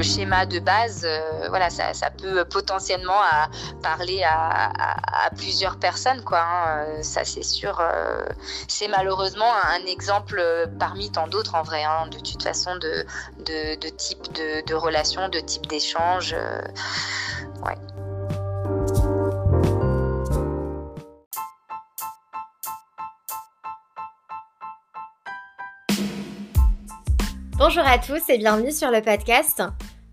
le, schéma de base, voilà, ça, peut potentiellement à parler à, plusieurs personnes, quoi. Hein. Ça, c'est sûr. c'est malheureusement un exemple parmi tant d'autres, en vrai, hein, de toute façon, de, type de, de relation, de type d'échange. ouais. Bonjour à tous et bienvenue sur le podcast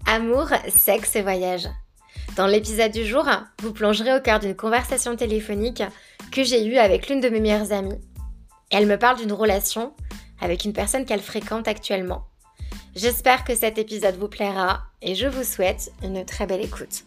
Amour, sexe et voyage. Dans l'épisode du jour, vous plongerez au cœur d'une conversation téléphonique que j'ai eue avec l'une de mes meilleures amies. Elle me parle d'une relation avec une personne qu'elle fréquente actuellement. J'espère que cet épisode vous plaira et je vous souhaite une très belle écoute.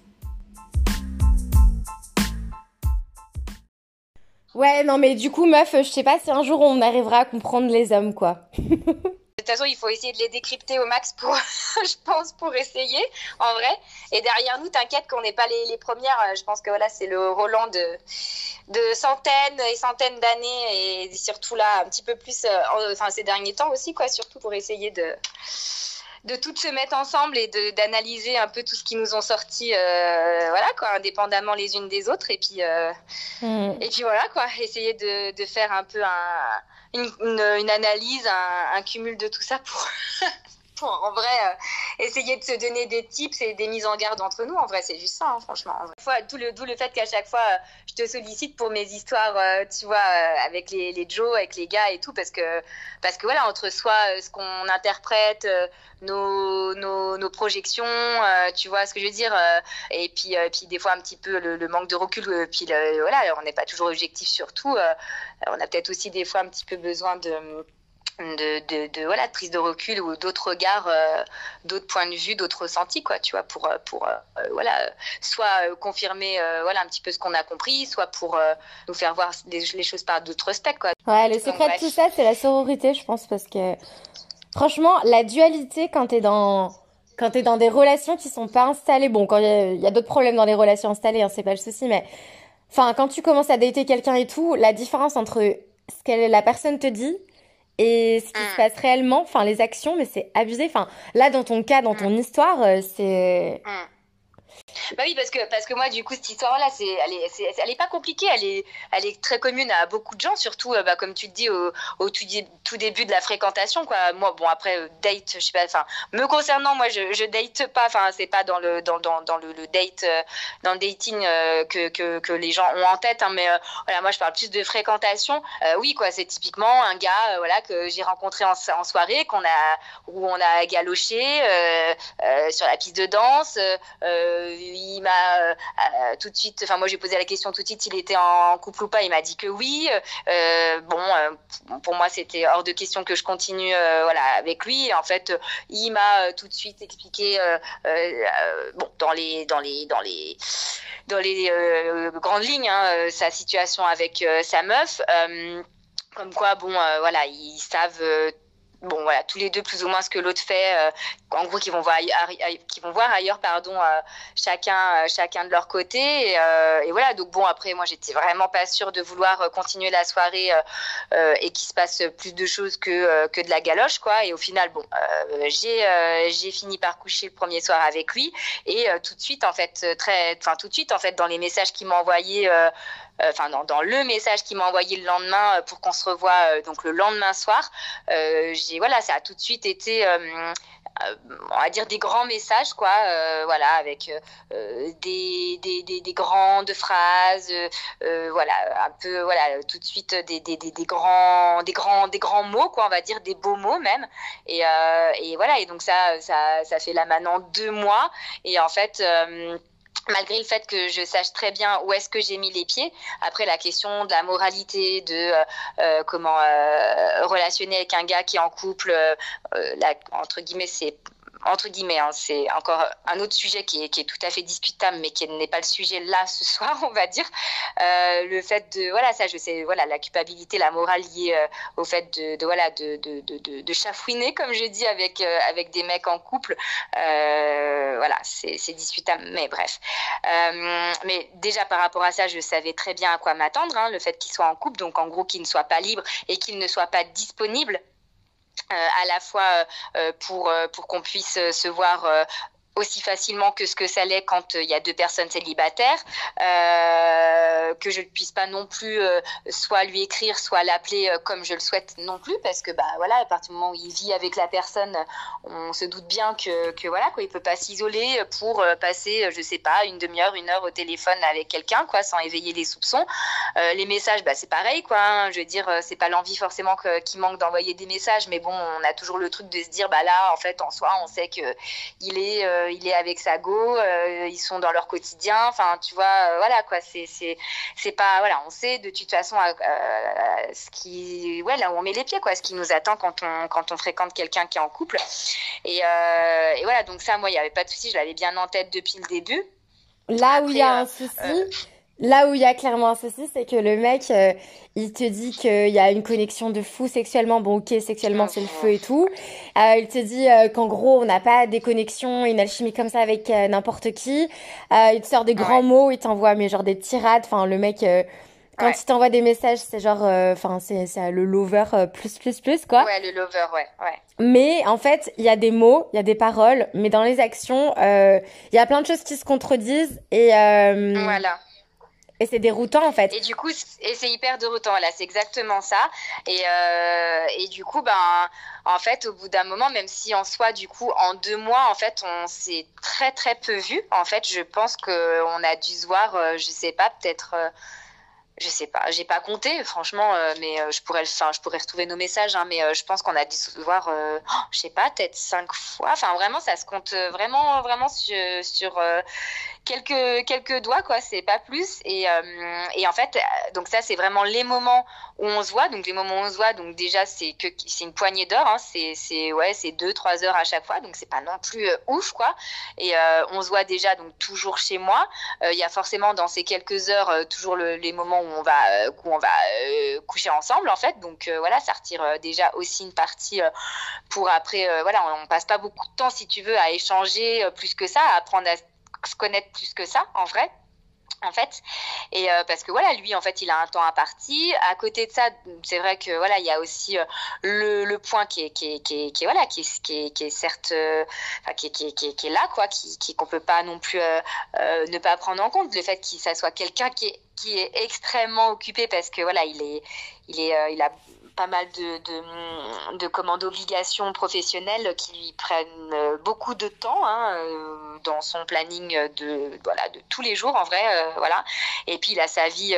Ouais, non mais du coup, meuf, je sais pas si un jour on arrivera à comprendre les hommes, quoi. De toute façon, il faut essayer de les décrypter au max pour, je pense, pour essayer, en vrai. Et derrière nous, t'inquiète qu'on n'est pas les, premières. Je pense que voilà, c'est le Roland de, de centaines et centaines d'années et surtout là, un petit peu plus, euh, enfin, ces derniers temps aussi, quoi, surtout pour essayer de de toutes se mettre ensemble et d'analyser un peu tout ce qui nous ont sorti, euh, voilà quoi, indépendamment les unes des autres. Et puis, euh, mm. et puis voilà quoi, essayer de, de faire un peu un, une, analyse, un, cumul de tout ça pour, en vrai, euh, essayer de se donner des tips et des mises en garde entre nous. En vrai, c'est juste ça, hein, franchement. D'où le, fait qu'à chaque fois, euh, je te sollicite pour mes histoires, euh, tu vois, avec les, Joe, avec les gars et tout, parce que, parce que voilà, entre soi, ce qu'on interprète, nos, projections, tu vois ce que je veux dire, et puis, puis des fois un petit peu le, manque de recul, puis voilà, on n'est pas toujours objectif sur tout. on a peut-être aussi des fois un petit peu besoin de de, de, voilà, de prise de recul ou d'autres regards, euh, d'autres points de vue, d'autres ressentis, quoi, tu vois, pour, euh, pour euh, voilà, soit confirmer voilà, un petit peu ce qu'on a compris, soit pour nous faire voir les, choses par d'autres aspects, quoi. Ouais, le secret de tout ça, c'est la sororité, je pense, parce que franchement, la dualité quand t'es dans quand t'es dans des relations qui sont pas installées, bon, quand il y a, d'autres problèmes dans les relations installées, hein, c'est pas le souci, mais enfin, quand tu commences à dater quelqu'un et tout, la différence entre ce que la personne te dit et ce qui se mm. passe réellement, enfin les actions, mais c'est abusé. Enfin là, dans ton cas, dans ton mm. histoire, euh, c'est mm. Bah oui, parce que, parce que moi, du coup, cette histoire-là, c'est, elle, est, elle est pas compliquée, elle est, elle est très commune à beaucoup de gens, surtout, euh, bah, comme tu te dis, au, au tout, tout, début de la fréquentation. Quoi. Moi, bon, après, euh, date, je sais pas, enfin, me concernant, moi, je, je date pas, enfin, c'est pas dans le, dans, dans, dans le, date, euh, dans le dating que, que, les gens ont en tête, hein, mais voilà, moi, je parle plus de fréquentation. oui, quoi, c'est typiquement un gars, voilà, que j'ai rencontré en, en soirée, qu'on a, où on a galoché sur la piste de danse il m'a euh, euh, tout de suite, enfin moi j'ai posé la question tout de suite s'il était en couple ou pas, il m'a dit que oui. Euh, bon, pour moi c'était hors de question que je continue voilà avec lui. En fait, il m'a tout de suite expliqué bon dans les dans les dans les dans les grandes lignes hein, sa situation avec sa meuf comme quoi bon voilà ils savent bon voilà tous les deux plus ou moins ce que l'autre fait euh, en gros qui vont voir qui vont voir ailleurs pardon euh, chacun euh, chacun de leur côté. Et, voilà donc bon après moi j'étais vraiment pas sûre de vouloir continuer la soirée et qu'il se passe plus de choses que que de la galoche quoi. Et au final bon j'ai j'ai fini par coucher le premier soir avec lui. Et tout de suite en fait très enfin tout de suite en fait dans les messages qu'il m'a envoyés euh, enfin dans, dans, le message qu'il m'a envoyé le lendemain euh, pour qu'on se revoie euh, donc le lendemain soir, j'ai voilà, ça a tout de suite été on va dire des grands messages quoi voilà avec des, des, des, des, grandes phrases voilà un peu voilà tout de suite des, des, des, grands des grands des grands mots quoi on va dire des beaux mots même. Et, et voilà et donc ça ça ça fait là maintenant deux mois. Et en fait malgré le fait que je sache très bien où est-ce que j'ai mis les pieds. Après, la question de la moralité, de euh, euh, comment euh, relationner avec un gars qui est en couple, entre guillemets, c'est entre guillemets, hein, c'est encore un autre sujet qui est, tout à fait discutable, mais qui n'est pas le sujet là ce soir, on va dire. Euh, le fait de, voilà, ça, je sais, voilà, la culpabilité, la morale liée euh, au fait de, voilà, de, de, de, chafouiner, comme je dis, avec, euh, avec des mecs en couple. Voilà, c'est discutable, mais bref. Mais déjà, par rapport à ça, je savais très bien à quoi m'attendre, hein, le fait qu'il soit en couple, donc en gros qu'il ne soit pas libre et qu'il ne soit pas disponible à la fois euh, pour, euh, pour qu'on puisse se voir aussi facilement que ce que ça l'est quand il y a deux personnes célibataires, euh, que je ne puisse pas non plus euh, soit lui écrire, soit l'appeler euh, comme je le souhaite non plus, parce que bah voilà, à partir du moment où il vit avec la personne, on se doute bien que, que voilà quoi, il peut pas s'isoler pour passer, je sais pas, une demi-heure, une heure au téléphone avec quelqu'un, quoi, sans éveiller les soupçons. les messages, bah c'est pareil, quoi. Hein, je veux dire, c'est pas l'envie forcément qui manque d'envoyer des messages, mais bon, on a toujours le truc de se dire, bah là, en fait, en soi, on sait que il est euh, il est avec sa go, euh, ils sont dans leur quotidien. Enfin, tu vois, euh, voilà quoi. C'est c'est pas voilà, on sait de toute façon ce qui ouais là où on met les pieds quoi, ce qui nous attend quand on quand on fréquente quelqu'un qui est en couple. Et, et voilà, donc ça, moi, il y avait pas de souci, je l'avais bien en tête depuis le début. Là où il y a un souci, Là où il y a clairement un souci, c'est que le mec, euh, il te dit qu'il y a une connexion de fou sexuellement. Bon, ok, sexuellement, c'est le feu et tout. Euh, il te dit euh, qu'en gros, on n'a pas des connexions, une alchimie comme ça avec n'importe qui. il te sort des grands mots, il t'envoie mais genre des tirades. Enfin, le mec, quand il t'envoie des messages, c'est genre, enfin, c'est le lover plus plus plus quoi. Ouais, le lover, ouais, ouais. Mais en fait, il y a des mots, il y a des paroles, mais dans les actions, il y a plein de choses qui se contredisent et. voilà et c'est déroutant en fait. Et du coup, et c'est hyper déroutant. Là, c'est exactement ça. Et, euh, et du coup, ben, en fait, au bout d'un moment, même si en soi, du coup, en deux mois, en fait, on s'est très très peu vu. En fait, je pense que on a dû se voir, euh, je sais pas, peut-être. Euh, je sais pas, j'ai pas compté, franchement, euh, mais je pourrais, enfin, je pourrais retrouver nos messages, hein, mais je pense qu'on a dû se voir, oh, je sais pas, peut-être cinq fois. Enfin, vraiment, ça se compte vraiment, vraiment sur, sur quelques quelques doigts quoi c'est pas plus. Et, euh, et en fait donc ça c'est vraiment les moments où on se voit. Donc les moments où on se voit donc déjà c'est que c'est une poignée d'heures hein, c'est ouais c'est deux trois heures à chaque fois. Donc c'est pas non plus euh, ouf quoi. Et euh, on se voit déjà donc toujours chez moi. Il y a forcément dans ces quelques heures toujours les moments où on va où on va coucher ensemble en fait. Donc voilà ça retire déjà aussi une partie pour après voilà on, on passe pas beaucoup de temps si tu veux à échanger plus que ça à apprendre à se connaître plus que ça, en vrai en fait et euh, parce que voilà lui en fait il a un temps à partie à côté de ça c'est vrai que voilà il y a aussi euh, le, le, point qui est qui est, qui est, qui est voilà qui est, qui est, qui est certes euh, qui, qui, qui, est, là quoi qui qu'on peut pas non plus ne pas prendre en compte le fait qu'il ça soit quelqu'un qui est qui est extrêmement occupé parce que voilà il est il est il a pas mal de, de, de commandes d'obligations professionnelles qui lui prennent euh, beaucoup de temps hein, euh, dans son planning de, voilà, de tous les jours en vrai. Euh, voilà. Et puis il a sa vie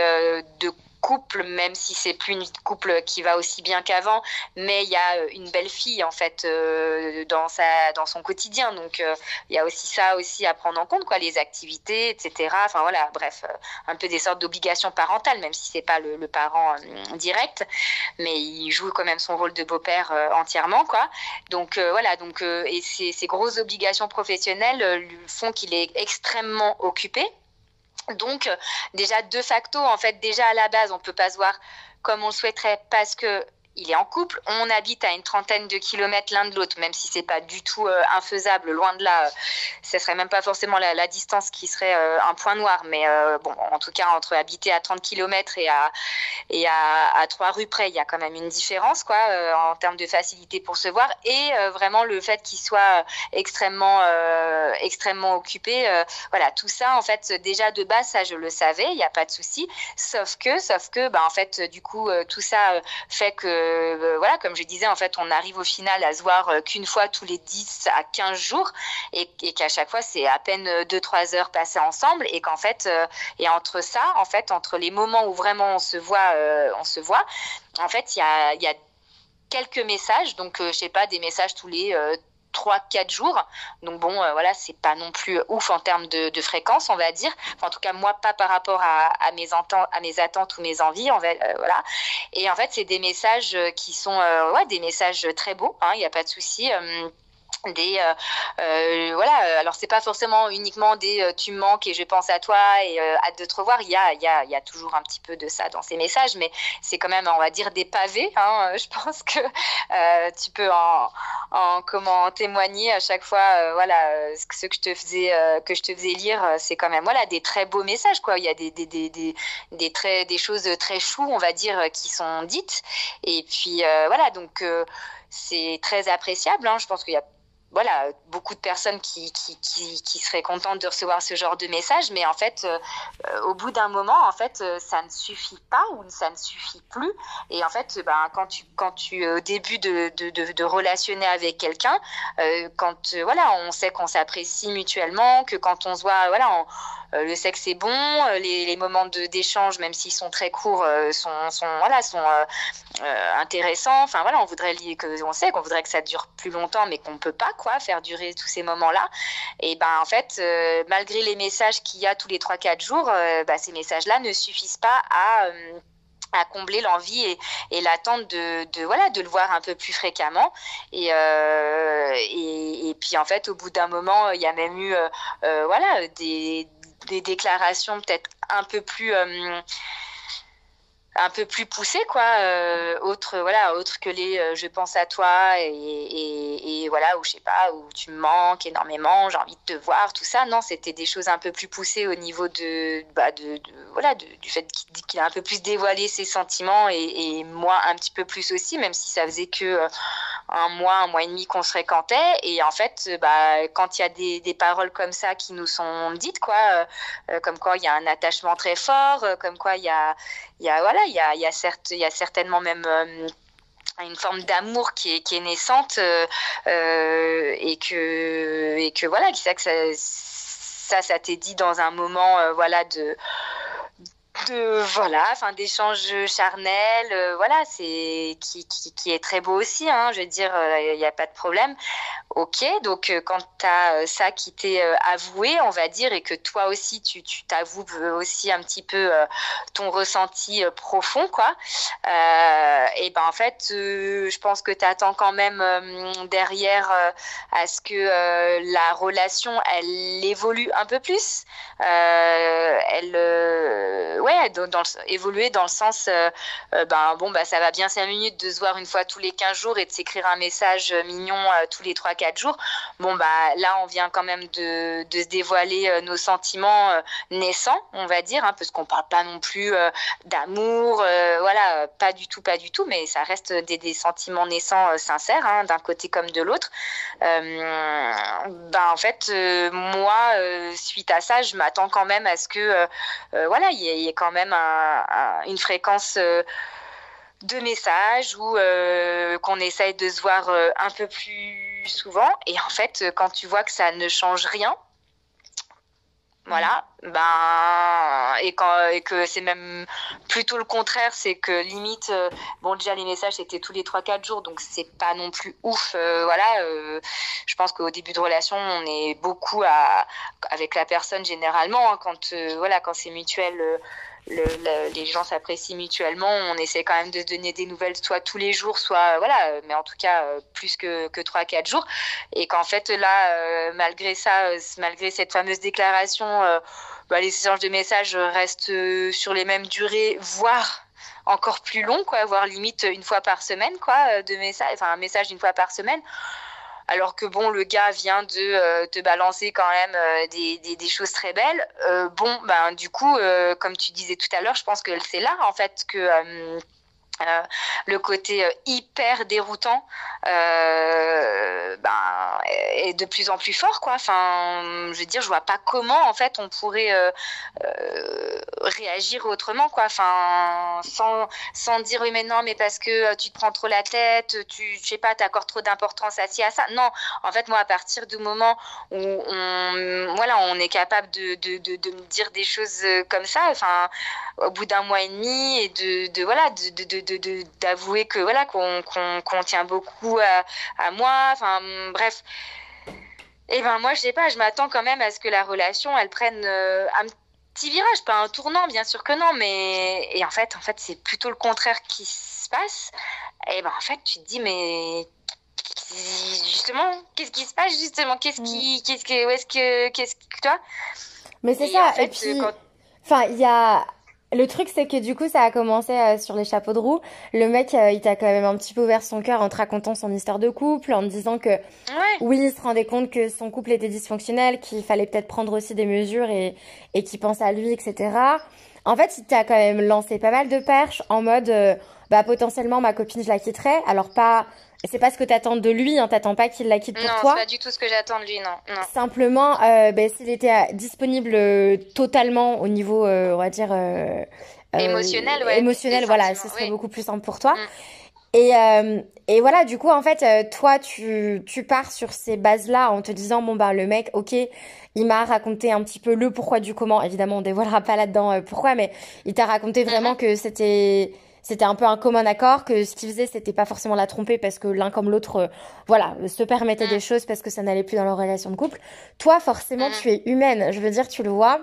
de couple, même si c'est plus une couple qui va aussi bien qu'avant, mais il y a euh, une belle fille en fait euh, dans sa dans son quotidien. Donc euh, il y a aussi ça aussi à prendre en compte, quoi, les activités, etc. Enfin voilà, bref, un peu des sortes d'obligations parentales, même si c'est pas le, parent direct, mais il joue quand même son rôle de beau-père entièrement, quoi. Donc voilà, donc et ces grosses obligations professionnelles font qu'il est extrêmement occupé donc, déjà, de facto, en fait, déjà à la base, on peut pas se voir comme on le souhaiterait parce que il est en couple, on habite à une trentaine de kilomètres l'un de l'autre, même si c'est pas du tout euh, infaisable, loin de là, ce serait même pas forcément la, distance qui serait euh, un point noir, mais euh, bon, en tout cas entre habiter à 30 kilomètres et à et à, trois rues près, il y a quand même une différence, quoi, en termes de facilité pour se voir, et vraiment le fait qu'il soit extrêmement extrêmement occupé, voilà, tout ça en fait déjà de base, ça je le savais, il n'y a pas de souci, sauf que sauf que bah en fait du coup tout ça fait que euh, voilà, comme je disais, en fait, on arrive au final à se voir euh, qu'une fois tous les 10 à 15 jours et, qu'à chaque fois, c'est à peine 2-3 heures passées ensemble et qu'en fait, euh, et entre ça, en fait, entre les moments où vraiment on se voit, on se voit, en fait, il y a, y a quelques messages, donc je sais pas, des messages tous les 3-4 jours. Donc bon, euh, voilà, c'est pas non plus ouf en termes de, fréquence, on va dire. en tout cas, moi, pas par rapport à, mes, à mes attentes ou mes envies. On va, euh, voilà. Et en fait, c'est des messages qui sont euh, ouais, des messages très beaux, il hein, n'y a pas de souci des euh, euh, voilà alors c'est pas forcément uniquement des euh, tu me manques et je pense à toi et hâte de te revoir. Il y a il y a il y a toujours un petit peu de ça dans ces messages mais c'est quand même on va dire des pavés hein, je pense que tu peux en, en comment témoigner à chaque fois voilà ce que je te faisais que je te faisais lire c'est quand même voilà des très beaux messages quoi. Il y a des des, des, des, des très des choses très choues on va dire qui sont dites. Et puis voilà donc c'est très appréciable hein. je pense qu'il y a voilà, beaucoup de personnes qui, qui, qui, seraient contentes de recevoir ce genre de message, mais en fait, euh, euh, au bout d'un moment, en fait, euh, ça ne suffit pas ou ça ne suffit plus. Et en fait, ben, quand tu, quand tu au début de, de, de, relationner avec quelqu'un, quand voilà, on sait qu'on s'apprécie mutuellement, que quand on se voit, voilà, on, le sexe est bon, euh, les, les moments d'échange, même s'ils sont très courts, euh, sont, sont, voilà, sont intéressants. Enfin voilà, on voudrait que, on sait qu'on voudrait que ça dure plus longtemps, mais qu'on peut pas quoi faire durer tous ces moments-là. Et ben en fait, malgré les messages qu'il y a tous les 3-4 jours, bah, ces messages-là ne suffisent pas à à combler l'envie et, et l'attente de, de, voilà de le voir un peu plus fréquemment et, euh, et, puis en fait au bout d'un moment il y a même eu euh, voilà des des déclarations peut-être un peu plus euh, un peu plus poussées quoi euh, autre voilà autre que les euh, je pense à toi et, voilà ou je sais pas où tu me manques énormément j'ai envie de te voir tout ça. Non c'était des choses un peu plus poussées au niveau de bah voilà du fait qu'il a un peu plus dévoilé ses sentiments et, moi un petit peu plus aussi même si ça faisait que un mois, un mois et demi qu'on se fréquentait. Et en fait, bah, quand il y a des, des, paroles comme ça qui nous sont dites, quoi, euh, comme quoi il y a un attachement très fort, euh, comme quoi il y a, y a, voilà, il y a, y a, certes, y a certainement même euh, une forme d'amour qui est, qui est naissante euh, et que et que voilà, ça que ça ça, ça t'est dit dans un moment voilà de voilà enfin d'échanges charnels euh, voilà c'est qui, qui, qui, est très beau aussi hein, je veux dire il euh, n'y a pas de problème. Ok donc euh, quand tu as ça qui t'est avoué on va dire et que toi aussi tu t'avoues aussi un petit peu ton ressenti profond quoi et ben en fait je pense que tu attends quand même derrière à ce que la relation elle évolue un peu plus. Elle ouais, évoluer dans le sens, euh, euh, ben bon, bah ça va bien 5 minutes de se voir une fois tous les 15 jours et de s'écrire un message mignon euh, tous les 3-4 jours. Bon, bah là, on vient quand même de, de se dévoiler nos sentiments naissants, on va dire, hein, parce qu'on parle pas non plus d'amour, voilà, pas du tout, pas du tout, mais ça reste des, des sentiments naissants sincères, hein, d'un côté comme de l'autre. ben en fait, moi, suite à ça, je m'attends quand même à ce que, voilà, il y quand même une fréquence euh, de messages ou euh, qu'on essaye de se voir euh, un peu plus souvent. Et en fait, quand tu vois que ça ne change rien, voilà, ben et quand et que c'est même plutôt le contraire, c'est que limite bon déjà les messages c'était tous les 3 4 jours donc c'est pas non plus ouf voilà, je pense qu'au début de relation, on est beaucoup à avec la personne généralement hein, quand voilà, quand c'est mutuel le, les gens s'apprécient mutuellement. On essaie quand même de se donner des nouvelles, soit tous les jours, soit voilà, mais en tout cas euh, plus que, que 3-4 jours. Et qu'en fait, là, euh, malgré ça, euh, malgré cette fameuse déclaration, bah, les échanges de messages restent sur les mêmes durées, voire encore plus long, quoi, voire limite une fois par semaine, quoi, de enfin un message une fois par semaine alors que bon, le gars vient de euh, te balancer quand même euh, des, des, choses très belles. Euh, bon, ben du coup, comme tu disais tout à l'heure, je pense que c'est là en fait que euh, le côté euh, hyper déroutant euh, ben, est de plus en plus fort quoi. Enfin je veux dire je vois pas comment en fait on pourrait réagir autrement quoi. Enfin sans, sans dire oui mais non mais parce que tu te prends trop la tête tu je sais pas t'accordes trop d'importance à ci à ça. Non. En fait moi à partir du moment où on voilà on est capable de, de, de, me dire des choses comme ça enfin au bout d'un mois et demi et de, voilà de, d'avouer que voilà qu'on qu'on tient beaucoup à, à moi. Enfin bref. Et ben moi je sais pas je m'attends quand même à ce que la relation elle prenne euh, un petit virage. Pas un tournant bien sûr que non mais et en fait en fait c'est plutôt le contraire qui se passe. Et ben en fait tu te dis mais justement qu'est-ce qui se passe justement? Qu'est-ce qui mm. qu'est-ce que où est-ce que qu'est-ce que toi? Mais c'est ça en fait, et puis quand... enfin il y a le truc, c'est que du coup, ça a commencé euh, sur les chapeaux de roue. Le mec, euh, il t'a quand même un petit peu ouvert son cœur en te racontant son histoire de couple, en te disant que ouais. oui, il se rendait compte que son couple était dysfonctionnel, qu'il fallait peut-être prendre aussi des mesures et, et qu'il pense à lui, etc. En fait, il t'a quand même lancé pas mal de perches en mode, euh, bah potentiellement ma copine je la quitterais. Alors pas, c'est pas ce que t'attends de lui, hein, t'attends pas qu'il la quitte pour toi. Non, c'est pas du tout ce que j'attends de lui, non. non. Simplement, euh, bah, s'il était euh, disponible euh, totalement au niveau, on va dire émotionnel, ouais, émotionnel, voilà, ce serait beaucoup plus simple pour toi. Mm. Et, et voilà, du coup, en fait, toi, tu, tu pars sur ces bases-là en te disant, bon, bah, le mec, ok, il m'a raconté un petit peu le pourquoi du comment. Évidemment, on dévoilera pas là-dedans pourquoi, mais il t'a raconté vraiment mm-hmm. que c'était c'était un peu un commun accord que ce qu'il faisait c'était pas forcément la tromper parce que l'un comme l'autre euh, voilà se permettait des mm. choses parce que ça n'allait plus dans leur relation de couple. Toi forcément mm. tu es humaine. Je veux dire tu le vois.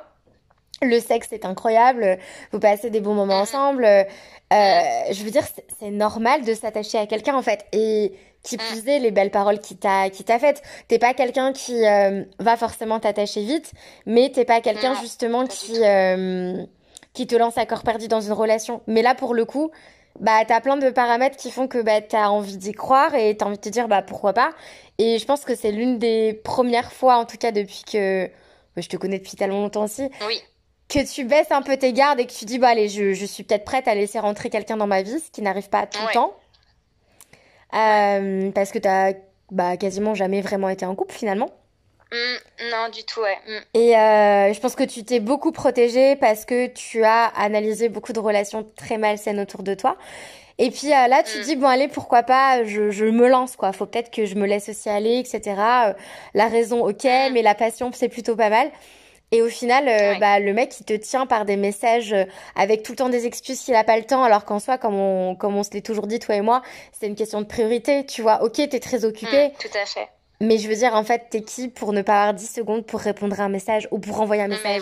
Le sexe est incroyable. Vous passez des bons moments mm. ensemble. Euh, je veux dire c'est normal de s'attacher à quelqu'un en fait. Et qui plus est les belles paroles qui t'a qui t'a faites. T'es pas quelqu'un qui euh, va forcément t'attacher vite mais t'es pas quelqu'un justement qui qui te lance à corps perdu dans une relation. Mais là, pour le coup, bah, t'as plein de paramètres qui font que bah, t'as envie d'y croire et t'as envie de te dire, bah, pourquoi pas. Et je pense que c'est l'une des premières fois, en tout cas, depuis que bah, je te connais depuis tellement longtemps aussi. Oui. Que tu baisses un peu tes gardes et que tu dis, bah, allez, je, je suis peut-être prête à laisser rentrer quelqu'un dans ma vie, ce qui n'arrive pas tout le temps. Euh, parce que t'as bah, quasiment jamais vraiment été en couple finalement. Mm, non, du tout, ouais. Mm. Et euh, je pense que tu t'es beaucoup protégée parce que tu as analysé beaucoup de relations très malsaines autour de toi. Et puis euh, là, tu mm. dis, bon, allez, pourquoi pas, je, je me lance, quoi. Faut peut-être que je me laisse aussi aller, etc. Euh, la raison, ok, mais la passion, c'est plutôt pas mal. Et au final, euh, bah, le mec, il te tient par des messages avec tout le temps des excuses qu'il a pas le temps, alors qu'en soi, comme on, comme on se l'est toujours dit, toi et moi, c'est une question de priorité. Tu vois, ok, t'es très occupé. tout à fait. Mais je veux dire, en fait, t'es qui pour ne pas avoir 10 secondes pour répondre à un message ou pour envoyer un message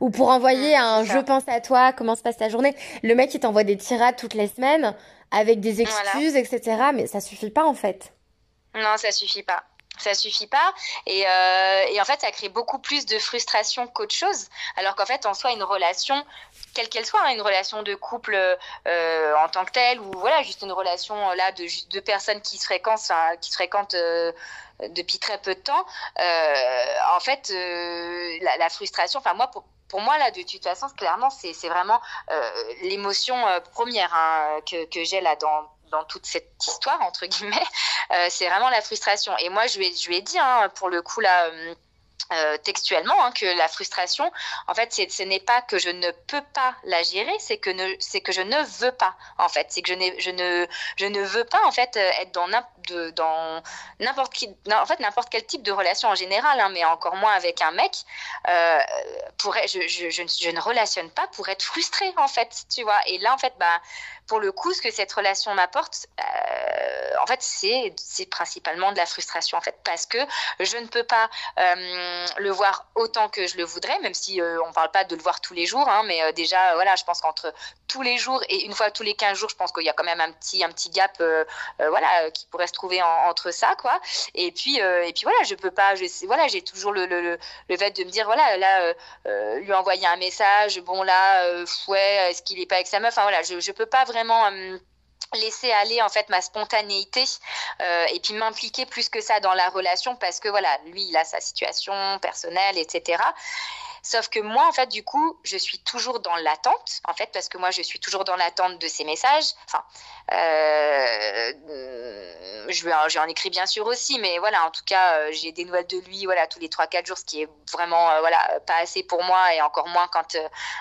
ou pour envoyer mmh, un je pense à toi, comment se passe ta journée. Le mec, il t'envoie des tirades toutes les semaines avec des excuses, etc. Mais ça suffit pas, en fait. Non, ça suffit pas ça suffit pas et, euh, et, en fait ça crée beaucoup plus de frustration qu'autre chose alors qu'en fait en soi une relation quelle qu'elle soit, hein, une relation de couple euh, en tant que telle, ou voilà, juste une relation là de deux personnes qui se fréquentent, qui se fréquentent euh, depuis très peu de temps. Euh, en fait, la, frustration, enfin moi pour pour moi, là, de toute façon, clairement, c'est vraiment l'émotion première hein, que, que j'ai là dans, dans toute cette histoire, entre guillemets. c'est vraiment la frustration. Et moi, je lui ai, je lui ai dit, hein, pour le coup, là euh, textuellement hein, que la frustration, en fait, ce n'est pas que je ne peux pas la gérer, c'est que c'est que je ne veux pas, en fait, c'est que je, je ne, je ne veux pas en fait euh, être dans n'importe qui, en fait n'importe quel type de relation en général, hein, mais encore moins avec un mec. Euh, pour, je, je, je, ne relationne pas pour être frustrée en fait, tu vois. Et là, en fait, bah pour le coup, ce que cette relation m'apporte, euh, en fait, c'est principalement de la frustration, en fait, parce que je ne peux pas le voir autant que je le voudrais, même si euh, on ne parle pas de le voir tous les jours, hein, mais déjà, voilà, je pense qu'entre tous les jours et une fois tous les 15 jours, je pense qu'il y a quand même un petit, un petit gap, voilà, qui pourrait se trouver entre ça, quoi. Et puis, et puis voilà, je peux pas, j'ai toujours le, fait de me dire, voilà, là, lui envoyer un message, bon là, ouais, est-ce qu'il est pas avec sa meuf, voilà, je, je peux pas vraiment euh, laisser aller en fait ma spontanéité euh, et puis m'impliquer plus que ça dans la relation parce que voilà lui il a sa situation personnelle etc Sauf que moi, en fait, du coup, je suis toujours dans l'attente, en fait, parce que moi, je suis toujours dans l'attente de ces messages. Enfin, euh, je j'en écris bien sûr aussi, mais voilà, en tout cas, euh, j'ai des nouvelles de lui, voilà, tous les 3-4 jours, ce qui est vraiment, euh, voilà, pas assez pour moi, et encore moins quand,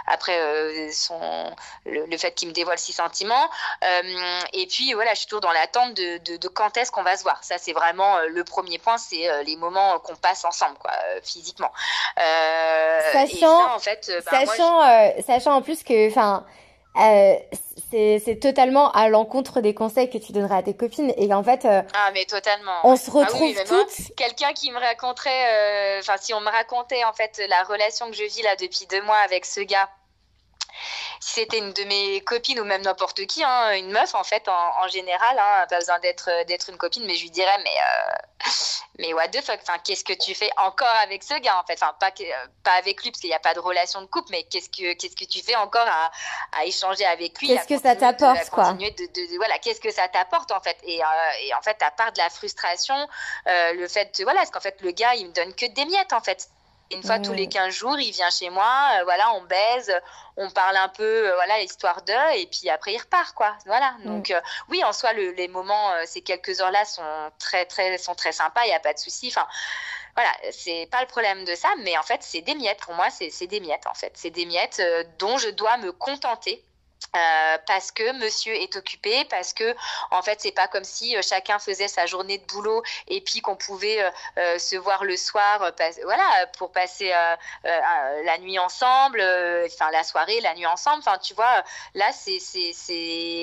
après, son, le, fait qu'il me dévoile ses sentiments. et puis, voilà, je suis toujours dans l'attente de, quand est-ce qu'on va se voir. Ça, c'est vraiment le premier point, c'est les moments qu'on passe ensemble, quoi, physiquement. Sachant, en fait, bah, sachant, sachant en plus que, enfin, euh, c'est totalement à l'encontre des conseils que tu donnerais à tes copines et en fait euh, ah mais totalement on se ah retrouve toutes quelqu'un qui me raconterait euh, enfin si on me racontait en fait la relation que je vis là depuis deux mois avec ce gars si c'était une de mes copines ou même n'importe qui, hein, une meuf en fait, en, général, hein, pas besoin d'être d'être une copine, mais je lui dirais mais euh, mais what the fuck, enfin qu'est-ce que tu fais encore avec ce gars en fait, enfin pas pas avec lui parce qu'il n'y a pas de relation de couple, mais qu'est-ce que qu'est-ce que tu fais encore à, à échanger avec lui Qu'est-ce que ça t'apporte quoi? de, voilà, qu'est-ce que ça t'apporte en fait? Et, euh, et, en fait à part de la frustration, euh, le fait voilà, parce qu'en fait le gars il me donne que des miettes en fait une fois tous les 15 jours, il vient chez moi, voilà, on baise, on parle un peu, voilà, histoire de, et puis après il repart, quoi. Voilà. Donc oui, en soi, les moments, ces quelques heures-là sont très, très, sont très sympas, il n'y a pas de souci. Enfin, voilà, c'est pas le problème de ça, mais en fait, c'est des miettes. Pour moi, c'est des miettes, en fait. C'est des miettes dont je dois me contenter euh, parce que monsieur est occupé, parce que en fait c'est pas comme si euh, chacun faisait sa journée de boulot et puis qu'on pouvait euh, se voir le soir, voilà, pour passer la nuit ensemble, enfin la soirée, la nuit ensemble. Enfin tu vois, là c'est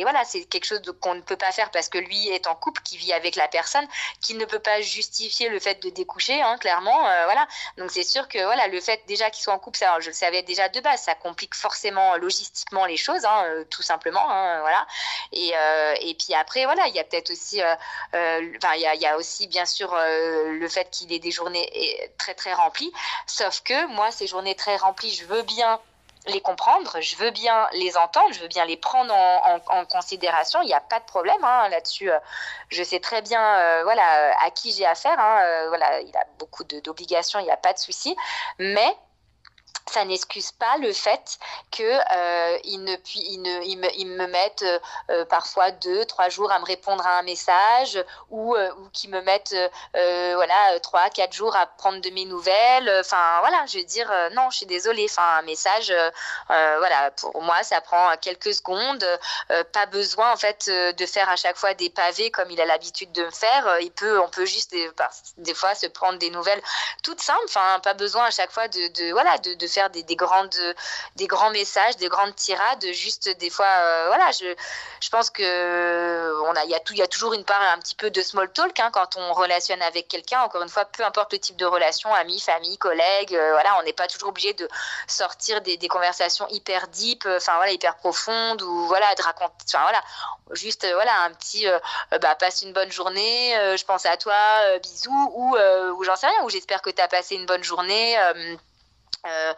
voilà c'est quelque chose qu'on ne peut pas faire parce que lui est en couple, qui vit avec la personne, qui ne peut pas justifier le fait de découcher, hein, clairement, voilà. Donc c'est sûr que voilà le fait déjà qu'il soit en couple, ça, je le savais déjà de base, ça complique forcément logistiquement les choses. Hein, euh, tout simplement. Hein, voilà. Et, euh, et puis après, voilà, il y a peut-être aussi, euh, enfin, il y a, aussi bien sûr le fait qu'il ait des journées très très remplies. Sauf que moi, ces journées très remplies, je veux bien les comprendre, je veux bien les entendre, je veux bien les prendre en, en, considération. Il n'y a pas de problème hein, là-dessus. Je sais très bien, voilà, à qui j'ai affaire. Hein, voilà, il a beaucoup d'obligations, il n'y a pas de souci. Mais ça n'excuse pas le fait que euh, ne ils ne ils me, ils me mettent euh, euh, parfois deux trois jours à me répondre à un message ou euh, ou qui me mettent voilà trois quatre jours à prendre de mes nouvelles. Enfin voilà je veux dire non je suis désolée. Enfin un message voilà pour moi ça prend quelques secondes. Pas besoin en fait de faire à chaque fois des pavés comme il a l'habitude de me faire. Il peut on peut juste des, des fois se prendre des nouvelles toutes simples. Enfin pas besoin à chaque fois de, de voilà de faire des, des, grandes, des grands messages, des grandes tirades. Juste des fois, euh, voilà, je, je pense que on a, il y a tout, il y a toujours une part un petit peu de small talk hein, quand on relationne avec quelqu'un. Encore une fois, peu importe le type de relation, amis, famille, collègues, euh, voilà, on n'est pas toujours obligé de sortir des, conversations hyper deep, euh, enfin voilà, hyper profondes ou voilà, de raconter, enfin voilà, juste voilà un petit, bah passe une bonne journée, je pense à toi, bisous ou, ou j'en sais rien, ou j'espère que tu as passé une bonne journée. Euh,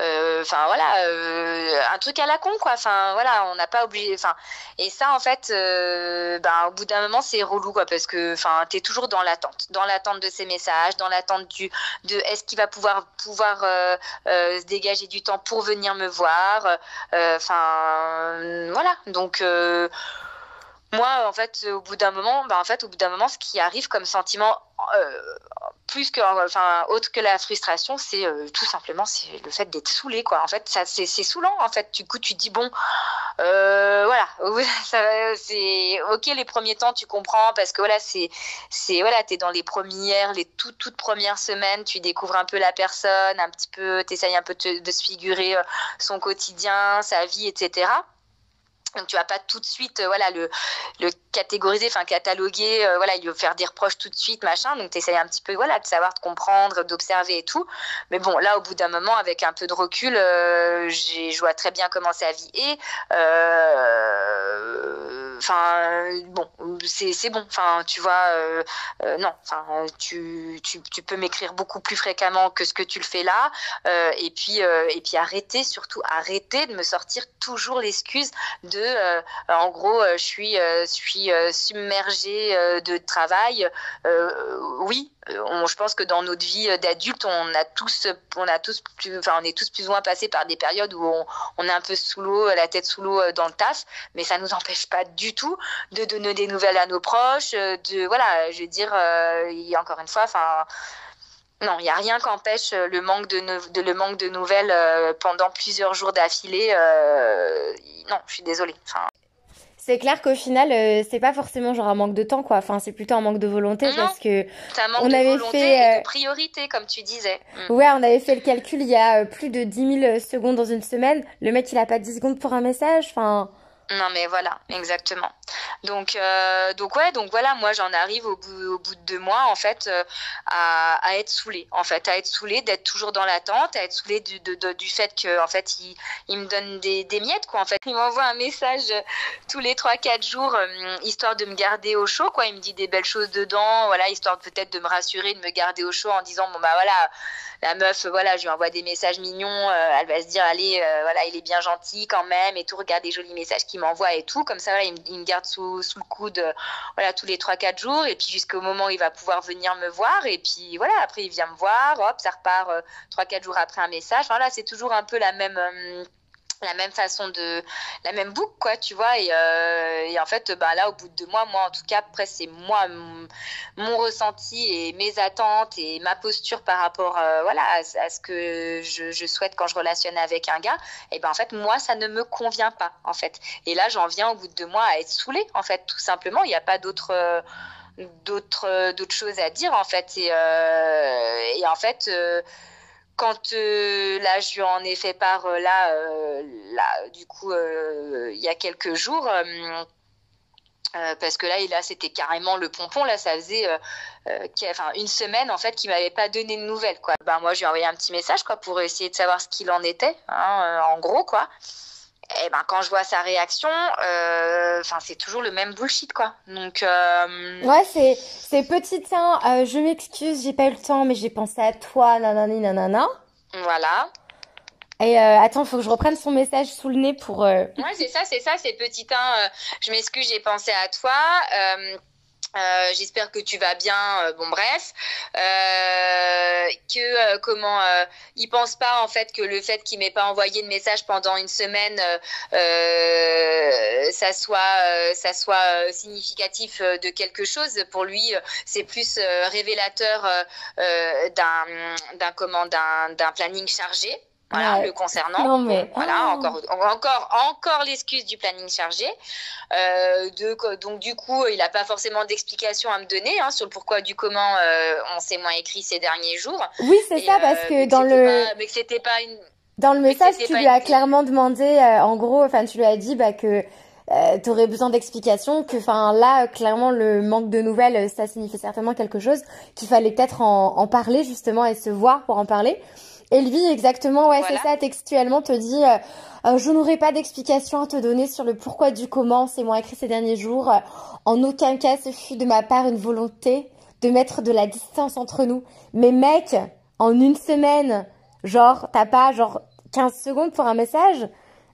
euh, enfin voilà euh, un truc à la con quoi. Enfin voilà on n'a pas oublié enfin et ça en fait ben au bout d'un moment c'est relou quoi parce que enfin t'es toujours dans l'attente dans l'attente de ces messages dans l'attente du de est-ce qu'il va pouvoir pouvoir se dégager du temps pour venir me voir enfin voilà. Donc moi, en fait, au bout d'un moment, bah, fait, au bout d'un moment, ce qui arrive comme sentiment, euh, plus que, autre que la frustration, c'est euh, tout simplement c'est le fait d'être saoulé, quoi. En fait, ça, c'est, saoulant, en fait. Du coup, tu dis bon, euh, voilà, c'est ok les premiers temps, tu comprends parce que voilà, c'est, voilà, t'es dans les premières, les toutes toutes premières semaines, tu découvres un peu la personne, un petit peu, t'essayes un peu de se figurer son quotidien, sa vie, etc. Donc tu vas pas tout de suite, euh, voilà, le, le catégoriser, enfin cataloguer, euh, voilà, il veut faire des reproches tout de suite, machin. Donc tu essayes un petit peu, voilà, de savoir, de comprendre, d'observer et tout. Mais bon, là, au bout d'un moment, avec un peu de recul, euh, je vois très bien comment sa vie est. Enfin, bon, c'est bon. Enfin, tu vois, non. Enfin, tu, tu, tu peux m'écrire beaucoup plus fréquemment que ce que tu le fais là. et puis, et puis arrêter, surtout arrêter de me sortir toujours l'excuse de euh, en gros, euh, je suis, euh, suis submergée de travail. oui, je pense que dans notre vie d'adulte, on a tous, on a tous plus, enfin, on est tous plus ou moins passés par des périodes où on, est un peu sous l'eau, la tête sous l'eau dans le taf, mais ça nous empêche pas du tout de donner des nouvelles à nos proches, de, voilà, je veux dire, a encore une fois, enfin, non, il n'y a rien qu'empêche euh, le manque de, de, le manque de nouvelles euh, pendant plusieurs jours d'affilée. Euh, non, je suis désolée. Enfin... C'est clair qu'au final, c'est pas forcément genre un manque de temps, quoi. Enfin, c'est plutôt un manque de volonté parce que on de avait fait et de priorité, comme tu disais. Mm. Ouais, on avait fait le calcul il y a plus de 10 000 secondes dans une semaine. Le mec, il a pas 10 secondes pour un message. Enfin. Non mais voilà, exactement. Donc euh, donc ouais, donc voilà, moi j'en arrive au bout, au bout de deux mois en fait euh, à, être saoulée, en fait, à être saoulée, d'être toujours dans l'attente, à être saoulée du, du fait que en fait il, il me donne des, miettes quoi. En fait, il m'envoie un message tous les trois quatre jours euh, histoire de me garder au chaud quoi. Il me dit des belles choses dedans, voilà, histoire peut-être de me rassurer, de me garder au chaud en disant bon bah voilà la meuf, voilà, je lui envoie des messages mignons, elle va se dire, allez, voilà, il est bien gentil quand même et tout, regarde les jolis messages qu'il m'envoie et tout. Comme ça, voilà, il, me garde sous, sous le coude, voilà, tous les 3-4 jours et puis jusqu'au moment où il va pouvoir venir me voir et puis voilà, après il vient me voir, hop, ça repart 3-4 jours après un message. Voilà, c'est toujours un peu la même la même façon de la même boucle quoi tu vois. Et, euh, et, en fait bah là au bout de deux mois moi en tout cas après c'est moi mon, ressenti et mes attentes et ma posture par rapport euh, voilà à, ce que je, souhaite quand je relationne avec un gars et ben en fait moi ça ne me convient pas en fait. Et là j'en viens au bout de deux mois à être saoulée en fait tout simplement. Il n'y a pas d'autre euh, d'autres d'autres choses à dire en fait. Et en fait quand euh, là, je lui en ai fait part euh, là, euh, là, du coup, il y a quelques jours. parce que là, c'était carrément le pompon. Là, ça faisait une semaine en fait qu'il m'avait pas donné de nouvelles. Quoi. Ben, moi, je lui ai envoyé un petit message quoi, pour essayer de savoir ce qu'il en était, hein, en gros. quoi et eh ben quand je vois sa réaction, euh, enfin c'est toujours le même bullshit quoi. Donc euh... ouais c'est c'est petit tiens, euh, je m'excuse, j'ai pas eu le temps, mais j'ai pensé à toi, nanani nanana. Voilà. Et euh, attends, faut que je reprenne son message sous le nez pour. Euh... Ouais c'est ça, c'est ça, c'est petit un. je m'excuse, j'ai pensé à toi. Euh, j'espère que tu vas bien. Euh, bon, bref, euh, que comment il pense pas en fait que le fait qu'il m'ait pas envoyé de message pendant une semaine, ça soit ça soit significatif de quelque chose. Pour lui, c'est plus révélateur d'un d'un comment d'un planning chargé voilà, le concernant. Non, mais... Voilà, oh. encore, encore, encore l'excuse du planning chargé. Euh, de, donc, du coup, il n'a pas forcément d'explication à me donner hein, sur le pourquoi du comment euh, on s'est moins écrit ces derniers jours. Oui, c'est ça, parce que dans le. mais que c'était pas une. Dans le message, tu lui as clairement demandé, euh, en gros, enfin, tu lui as dit bah, que euh, tu aurais besoin d'explications, que enfin là, clairement, le manque de nouvelles, ça signifie certainement quelque chose, qu'il fallait peut-être en, en parler justement et se voir pour en parler. Lui, exactement, ouais, c'est ça, textuellement, te dit euh, euh, Je n'aurai pas d'explication à te donner sur le pourquoi du comment, c'est moi écrit ces derniers jours. En aucun cas, ce fut de ma part une volonté de mettre de la distance entre nous. Mais mec, en une semaine, genre, t'as pas genre 15 secondes pour un message?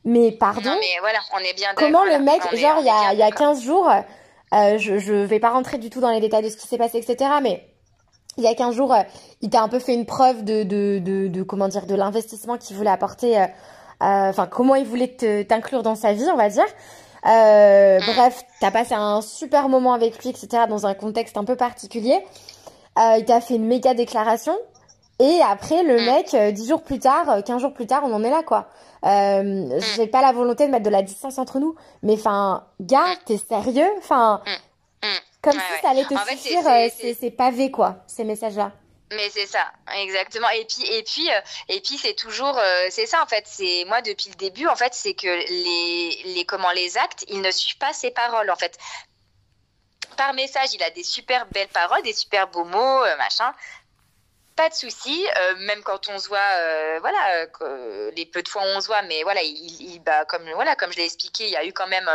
Mais pardon? Non, mais voilà, on est bien Comment le mec, genre, il y a, y a 15 jours, euh, je, je vais pas rentrer du tout dans les détails de ce qui s'est passé, etc., mais il y a 15 jours, euh, il t'a un peu fait une preuve de, de, de, de comment dire, de l'investissement qu'il voulait apporter, euh, euh, enfin, comment il voulait t'inclure dans sa vie, on va dire. Euh, bref, t'as passé un super moment avec lui, etc., dans un contexte un peu particulier. Euh, il t'a fait une méga déclaration. Et après, le mec, dix jours plus tard, 15 jours plus tard, on en est là, quoi. Euh, j'ai pas la volonté de mettre de la distance entre nous. Mais enfin, gars, t'es sérieux? Enfin, comme si ça allait te suffire euh, ces pavés, quoi, ces messages-là. Mais c'est ça, exactement. Et puis, et puis, euh, et puis, c'est toujours, euh, c'est ça en fait. C'est moi depuis le début, en fait, c'est que les, les, comment les actes, ils ne suivent pas ses paroles, en fait. Par message, il a des super belles paroles, des super beaux mots, machin pas de souci, euh, même quand on se voit, euh, voilà, euh, les peu de fois où on se voit, mais voilà, il, bah, comme je l'ai expliqué, il y a eu quand même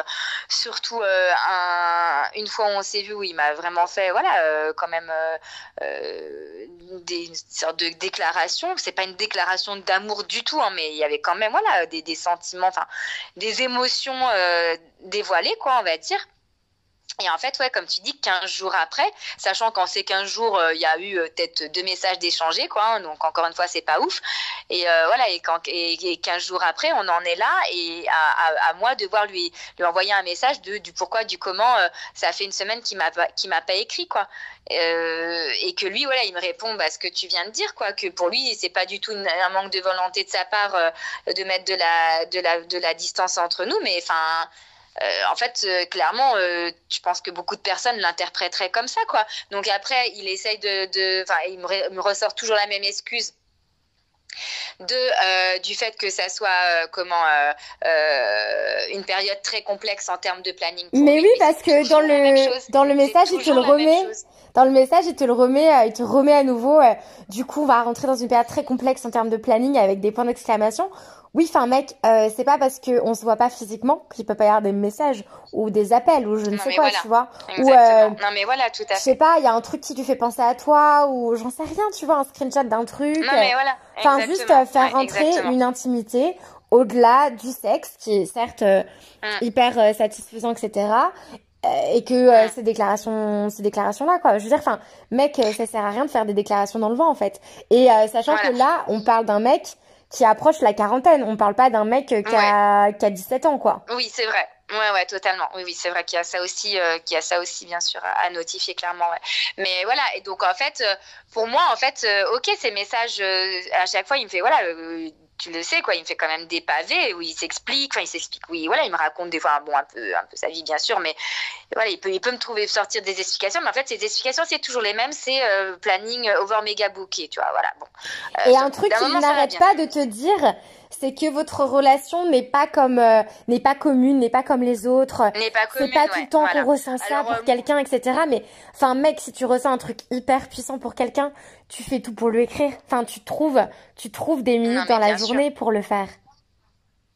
surtout un, une fois où on s'est vu où il m'a vraiment fait, voilà, quand même des une sorte de déclaration. C'est pas une déclaration d'amour du tout, hein, mais il y avait quand même, voilà, des, des sentiments, enfin, des émotions dévoilées, quoi, on va dire. Et en fait, ouais, comme tu dis, 15 jours après, sachant qu'en ces 15 jours, euh, il y a eu euh, peut-être deux messages d'échangés, quoi. Hein, donc encore une fois, c'est pas ouf. Et euh, voilà, et, quand, et, 15 jours après, on en est là, et à, à, moi de devoir lui, lui envoyer un message de, du pourquoi, du comment. ça fait une semaine qu'il m'a qui m'a pas écrit, quoi. et que lui, voilà, il me répond bah, ce que tu viens de dire, quoi. Que pour lui, c'est pas du tout un manque de volonté de sa part de mettre de la distance entre nous, mais enfin euh, en fait, euh, clairement, euh, je pense que beaucoup de personnes l'interpréteraient comme ça, quoi. Donc après, il essaye de, enfin, il me, ressort toujours la même excuse de du fait que ça soit comment une période très complexe en termes de planning. Mais oui, parce que dans le dans le message, il te le remet. Dans le message, il te le remet, il te remet à nouveau. du coup, on va rentrer dans une période très complexe en termes de planning avec des points d'exclamation oui, enfin mec, euh, c'est pas parce que on se voit pas physiquement qu'il peut pas y avoir des messages ou des appels ou je ne sais quoi, tu vois. Ou euh, non mais voilà, tout à fait. Je sais pas, il y a un truc qui lui fait penser à toi ou j'en sais rien, tu vois, un screenshot d'un truc. Non mais voilà. Enfin juste faire rentrer une intimité au-delà du sexe qui est certes euh, mm. hyper satisfaisant, etc. Et que ces déclarations, ces déclarations là, quoi. Je veux dire, enfin, mec, ça sert à rien de faire des déclarations dans le vent, en fait. Et sachant que là, on parle d'un mec qui approche la quarantaine. On parle pas d'un mec qui a, qui a 17 ans, quoi. Oui, c'est vrai. Ouais, ouais, totalement. Oui, oui, c'est vrai qu'il y a ça aussi, euh, qu'il y a ça aussi, bien sûr, à, notifier clairement. Ouais. Mais voilà. Et donc, en fait, euh, pour moi, en fait, euh, ok, ces messages, à chaque fois, il me fait, voilà, tu le sais, quoi. Il me fait quand même des pavés où il s'explique. Enfin, il s'explique. Oui, voilà, il me raconte des fois, bon, un peu, un peu sa vie, bien sûr, mais voilà, il peut, il peut me trouver sortir des explications. Mais en fait, ces explications, c'est toujours les mêmes. C'est planning over méga booké, tu vois. Voilà. Bon. Et un truc qui n'arrête pas de te dire c'est que votre relation n'est pas comme euh, n'est pas commune, n'est pas comme les autres. N'est pas C'est pas tout le temps qu'on ressent ça pour euh, quelqu'un, etc. Mais enfin, mec, si tu ressens un truc hyper puissant pour quelqu'un, tu fais tout pour lui écrire. Enfin, tu trouves, tu trouves des minutes dans la journée pour le faire.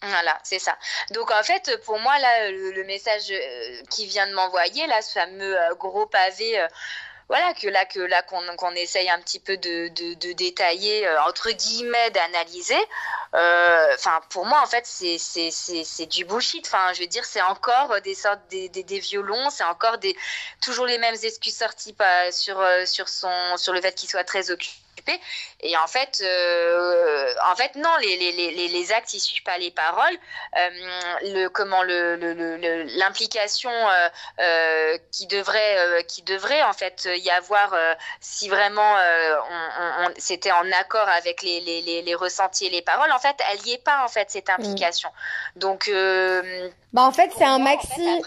Voilà, c'est ça. Donc en fait, pour moi là, le, message euh, qui vient de m'envoyer là, ce fameux gros pavé voilà que là que là qu'on essaye un petit peu de, de, détailler euh, entre guillemets d'analyser euh, enfin pour moi en fait c'est du bullshit. Enfin je veux dire c'est encore des sortes des, des, des violons c'est encore des toujours les mêmes excuses sorties sur euh, sur son sur le fait qu'il soit très occupé et en fait, euh, en fait, non, les, les, les, les actes, ils suivent pas les paroles. Euh, le comment le l'implication le, euh, qui devrait qui devrait en fait y avoir si vraiment on, c'était en accord avec les, les, les, ressentis et les paroles, en fait, elle y est pas en fait cette implication. Mm. Donc bah en fait c'est un maxi,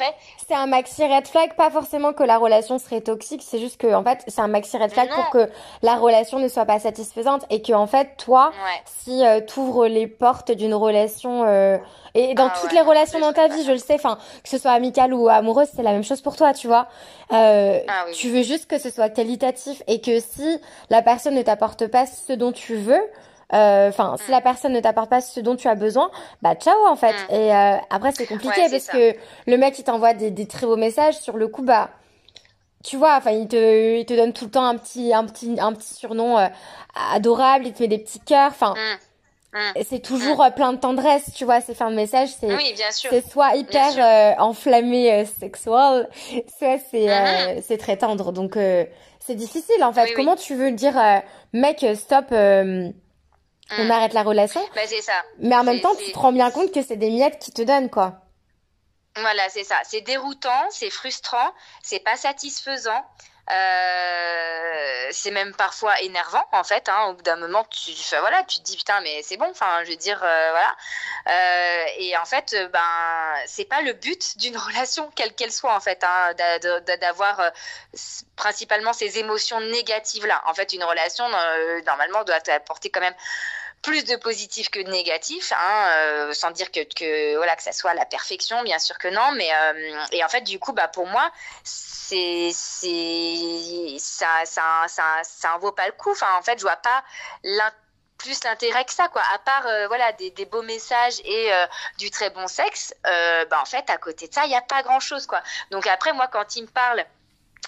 c'est un maxi red flag, pas forcément que la relation serait toxique, c'est juste que en fait c'est un maxi red flag pour que la relation ne soit pas satisfaisante et que en fait toi, si euh, tu ouvres les portes d'une relation euh, et dans ah toutes les relations dans ta vie, je le sais, enfin que ce soit amicale ou amoureuse, c'est la même chose pour toi, tu vois. Euh, ah tu veux juste que ce soit qualitatif et que si la personne ne t'apporte pas ce dont tu veux, enfin, si la personne ne t'apporte pas ce dont tu as besoin, bah ciao en fait. Et euh, après c'est compliqué parce que le mec il t'envoie des, des, très beaux messages sur le coup bah tu vois, enfin il te il te donne tout le temps un petit un petit un petit surnom euh, adorable, il te met des petits cœurs, enfin. Mm. Mm. C'est toujours plein de tendresse, tu vois, ces fins de messages, c'est oui, c'est soit hyper enflammé sexuel, soit c'est c'est très tendre. Donc c'est difficile en fait. Comment tu veux dire mec stop on arrête la relation. Bah, c'est ça. Mais en même temps, tu te rends bien compte que c'est des miettes qui te donnent, quoi. Voilà, c'est ça. C'est déroutant, c'est frustrant, c'est pas satisfaisant. Euh, c'est même parfois énervant en fait. Hein, au bout d'un moment, tu, voilà, tu te dis putain, mais c'est bon. Enfin, je veux dire, euh, voilà. Euh, et en fait, ben, c'est pas le but d'une relation, quelle qu'elle soit en fait, hein, d'avoir principalement ces émotions négatives là. En fait, une relation normalement doit apporter quand même plus de positif que de négatif, hein, euh, sans dire que, que, voilà que ça soit la perfection, bien sûr que non, mais euh, et en fait du coup bah pour moi c'est ça ça ça ça en vaut pas le coup. Enfin en fait je vois pas plus l'intérêt que ça quoi à part euh, voilà des, des, beaux messages et du très bon sexe bah en fait à côté de ça il y a pas grand chose quoi donc après moi quand il me parle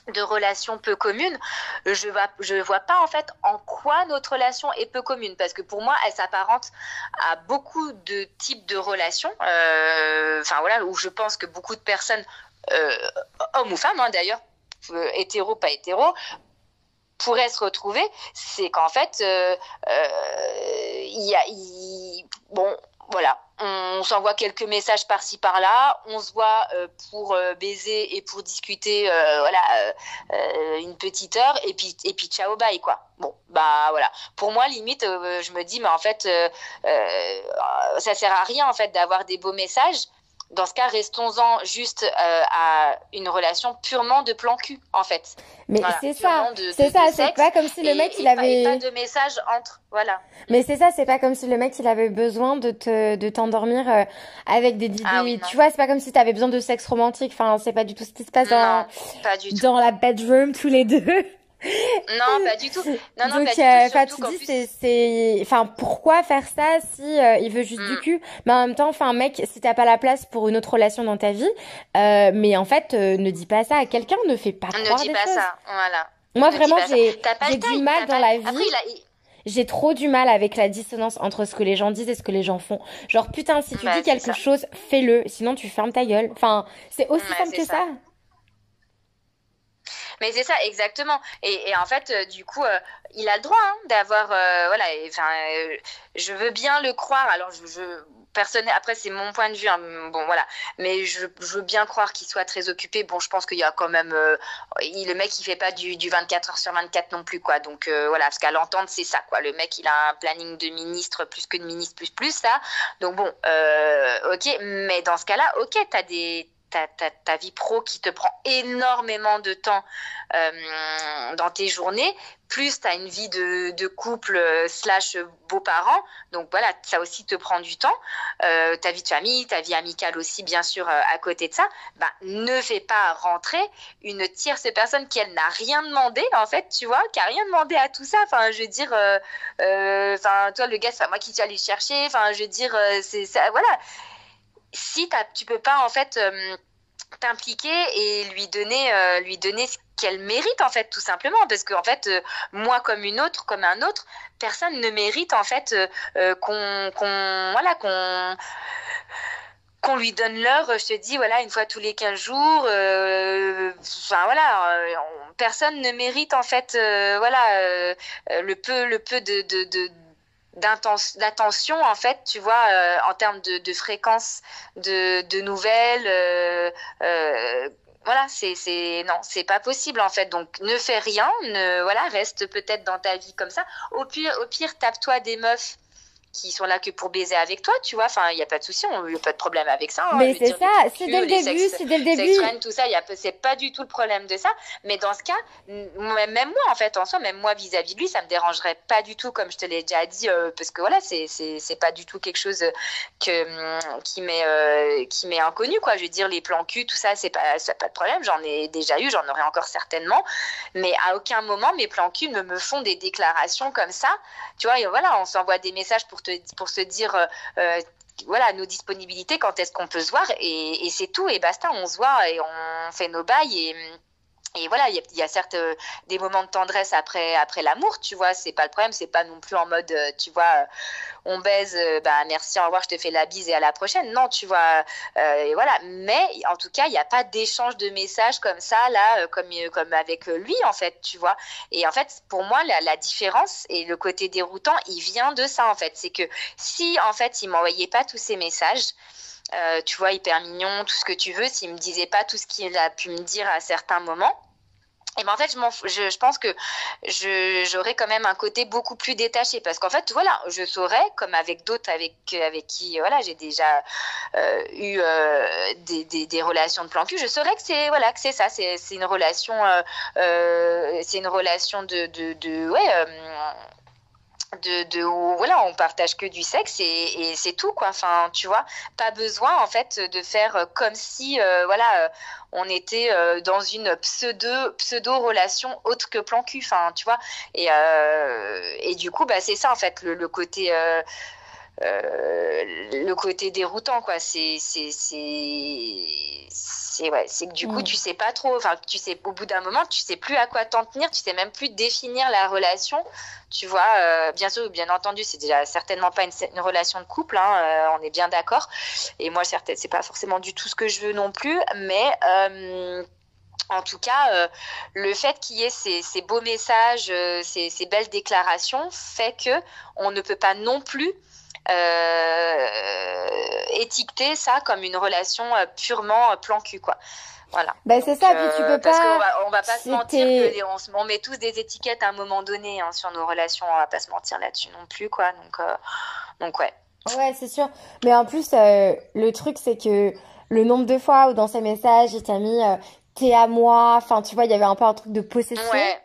de relations peu communes, je vois, vois pas en fait en quoi notre relation est peu commune. Parce que pour moi elle s'apparente à beaucoup de types de relations, euh, voilà où je pense que beaucoup de personnes, euh, hommes ou femmes hein, d'ailleurs, euh, hétéro pas hétéro, pourraient se retrouver, c'est qu'en fait il y a, bon voilà, on s'envoie quelques messages par-ci par-là, on se voit euh, pour euh, baiser et pour discuter, euh, voilà, une petite heure, et puis et puis ciao bye quoi. Bon bah voilà. Pour moi limite, je me dis mais en fait, ça sert à rien en fait d'avoir des beaux messages dans ce cas, restons-en juste euh, à une relation purement de plan cul, en fait. Mais c'est ça, c'est ça, c'est pas comme si le mec il avait pas, de message entre, voilà. Mais c'est ça, c'est pas comme si le mec il avait besoin de te de t'endormir euh, avec des idées. Ah tu vois, c'est pas comme si t'avais besoin de sexe romantique. Enfin, c'est pas du tout ce qui se passe dans pas du dans la bedroom tous les deux. Non, pas du tout. Non, non, Donc, pas du euh, tout. tu dis, c'est, enfin, pourquoi faire ça si euh, il veut juste du Mm. cul? Mais en même temps, enfin, mec, si t'as pas la place pour une autre relation dans ta vie, euh, mais en fait, euh, ne dis pas ça à quelqu'un, ne fais pas ne croire dis des pas choses. ça. Voilà. Moi, Ne vraiment, j'ai, du mal dans la Après, vie. il a... il- J'ai trop du mal avec la dissonance entre ce que les gens disent et ce que les gens font. Genre, putain, si tu Bah, dis quelque ça. chose, fais-le, sinon tu fermes ta gueule. Enfin, c'est aussi Ouais, simple que ça. ça. Mais c'est ça, exactement. Et, en fait, euh, du coup, euh, il a le droit hein, d'avoir, euh, voilà. Enfin, je veux bien le croire. Alors, personne. Après, c'est mon point de vue. hein, bon, voilà. Mais je, veux bien croire qu'il soit très occupé. Bon, je pense qu'il y a quand même. le mec, il fait pas du, du 24 heures sur 24 non plus, quoi. Donc voilà, parce qu'à l'entendre, c'est ça, quoi. Le mec, il a un planning de ministre plus que de ministre plus plus ça. Donc bon, ok. Mais dans ce cas-là, ok, t'as des ta, ta, ta vie pro qui te prend énormément de temps euh, dans tes journées, plus tu as une vie de, de couple euh, slash beaux-parents, donc voilà, ça aussi te prend du temps, euh, ta vie de famille, ta vie amicale aussi, bien sûr, à côté de ça, bah, ne fais pas rentrer une tierce personne qui, elle, n'a rien demandé, en fait, tu vois, qui a rien demandé à tout ça, enfin, je veux dire, toi, le gars, c'est moi qui suis allé chercher, enfin, je veux dire, c'est ça, voilà, si tu peux pas en fait euh, t'impliquer et lui donner euh, lui donner ce qu'elle mérite en fait tout simplement. Parce que en fait euh, moi comme une autre comme un autre personne ne mérite en fait qu'on voilà qu'on qu'on lui donne l'heure, je te dis, voilà, une fois tous les 15 jours, enfin voilà, on- personne ne mérite en fait, voilà, le peu, le peu de, d'attention en fait tu vois euh, en termes de, de fréquence de, nouvelles euh, euh, voilà c'est c'est non c'est pas possible en fait. Donc ne fais rien ne voilà reste peut-être dans ta vie comme ça. Au pire au pire tape-toi des meufs qui sont là que pour baiser avec toi tu vois enfin il y a pas de souci il y a pas de problème avec ça hein, Mais c'est ça, c'est dès le début, c'est dès le début. tout ça, c'est pas du tout le problème de ça. Mais dans ce cas, même moi, en fait, en soi, même moi vis-à-vis de lui, ça me dérangerait pas du tout, comme je te l'ai déjà dit, euh, parce que voilà, c'est pas du tout quelque chose que qui m'est euh, qui m'est inconnu, quoi. Je veux dire, les plans cul, tout ça, c'est pas pas de problème. J'en ai déjà eu, j'en aurai encore certainement. Mais à aucun moment, mes plans cul me me font des déclarations comme ça. Tu vois, et voilà, on s'envoie des messages pour pour se dire. euh, euh, voilà nos disponibilités, quand est-ce qu'on peut se voir et, et c'est tout et basta, on se voit et on fait nos bails et et voilà, il y a, certes euh, des moments de tendresse après après l'amour, tu vois, c'est pas le problème, c'est pas non plus en mode, euh, tu vois, euh, on baise, bah merci, au revoir, je te fais la bise et à la prochaine. Non, tu vois, et voilà. Mais en tout cas, il n'y a pas d'échange de messages comme ça là, comme comme avec lui en fait, tu vois. Et en fait, pour moi, la, la différence et le côté déroutant, il vient de ça en fait, c'est que si en fait il m'envoyait pas tous ces messages. Euh, tu vois, hyper mignon, tout ce que tu veux, s'il me disait pas tout ce qu'il a pu me dire à certains moments, et ben en fait, je, pense que j'aurais quand même un côté beaucoup plus détaché parce qu'en fait, voilà, je saurais, comme avec d'autres avec, avec qui voilà, j'ai déjà euh, eu euh, des, des, relations de plan cul, je saurais que c'est voilà, ça, c'est une relation, c'est une relation de, de. De, de voilà on partage que du sexe et, et c'est tout quoi. Enfin tu vois pas besoin en fait de faire euh, comme si euh, voilà euh, on était euh, dans une pseudo pseudo relation autre que plan cul enfin tu vois. Et euh, et du coup bah c'est ça en fait le, le côté le côté déroutant quoi. C'est c'est c'est ouais c'est que du coup Mm. tu sais pas trop enfin tu sais au bout d'un moment tu sais plus à quoi t'en tenir tu sais même plus définir la relation. Tu vois euh, bien sûr bien entendu c'est déjà certainement pas une, une relation de couple hein, euh, on est bien d'accord. Et moi certaines c'est pas forcément du tout ce que je veux non plus mais euh, en tout cas, euh, le fait qu'il y ait ces, ces beaux messages, euh, ces, ces belles déclarations, fait que on ne peut pas non plus euh, étiqueter ça comme une relation euh, purement euh, plan cul, quoi. Voilà. Ben c'est ça, puis Euh, tu peux parce pas. va, on va pas se mentir que on, se- on met tous des étiquettes à un moment donné hein, sur nos relations. On va pas se mentir là-dessus non plus, quoi. Donc, euh, donc ouais. Ouais, c'est sûr. Mais en plus, euh, le truc, c'est que le nombre de fois où dans ces messages, il t'a mis euh, t'es à moi, enfin, tu vois, il y avait un peu un truc de possession. Ouais.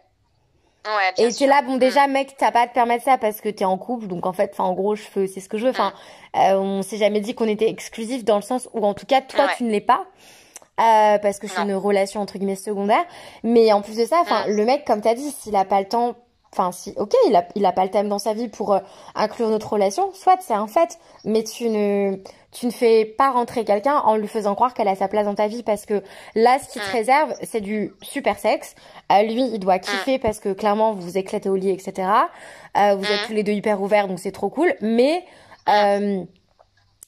Ouais, bien Et t'es sûr. là, bon, déjà, mec, t'as pas à te permettre ça parce que t'es en couple, donc en fait, enfin, en gros, je fais c'est ce que je veux. Enfin, euh, on s'est jamais dit qu'on était exclusif dans le sens où, en tout cas, toi, Ouais. tu ne l'es pas. euh, parce que c'est une relation entre guillemets secondaire. Mais en plus de ça, enfin, le mec, comme t'as dit, s'il a pas le temps Enfin, si, ok, il a, il a pas le thème dans sa vie pour euh, inclure notre relation, soit c'est un fait, mais tu ne, tu ne fais pas rentrer quelqu'un en lui faisant croire qu'elle a sa place dans ta vie parce que là, ce qui te réserve, c'est du super sexe. Euh, lui, il doit kiffer parce que clairement, vous vous éclatez au lit, etc. Euh, vous êtes tous les deux hyper ouverts, donc c'est trop cool. Mais euh,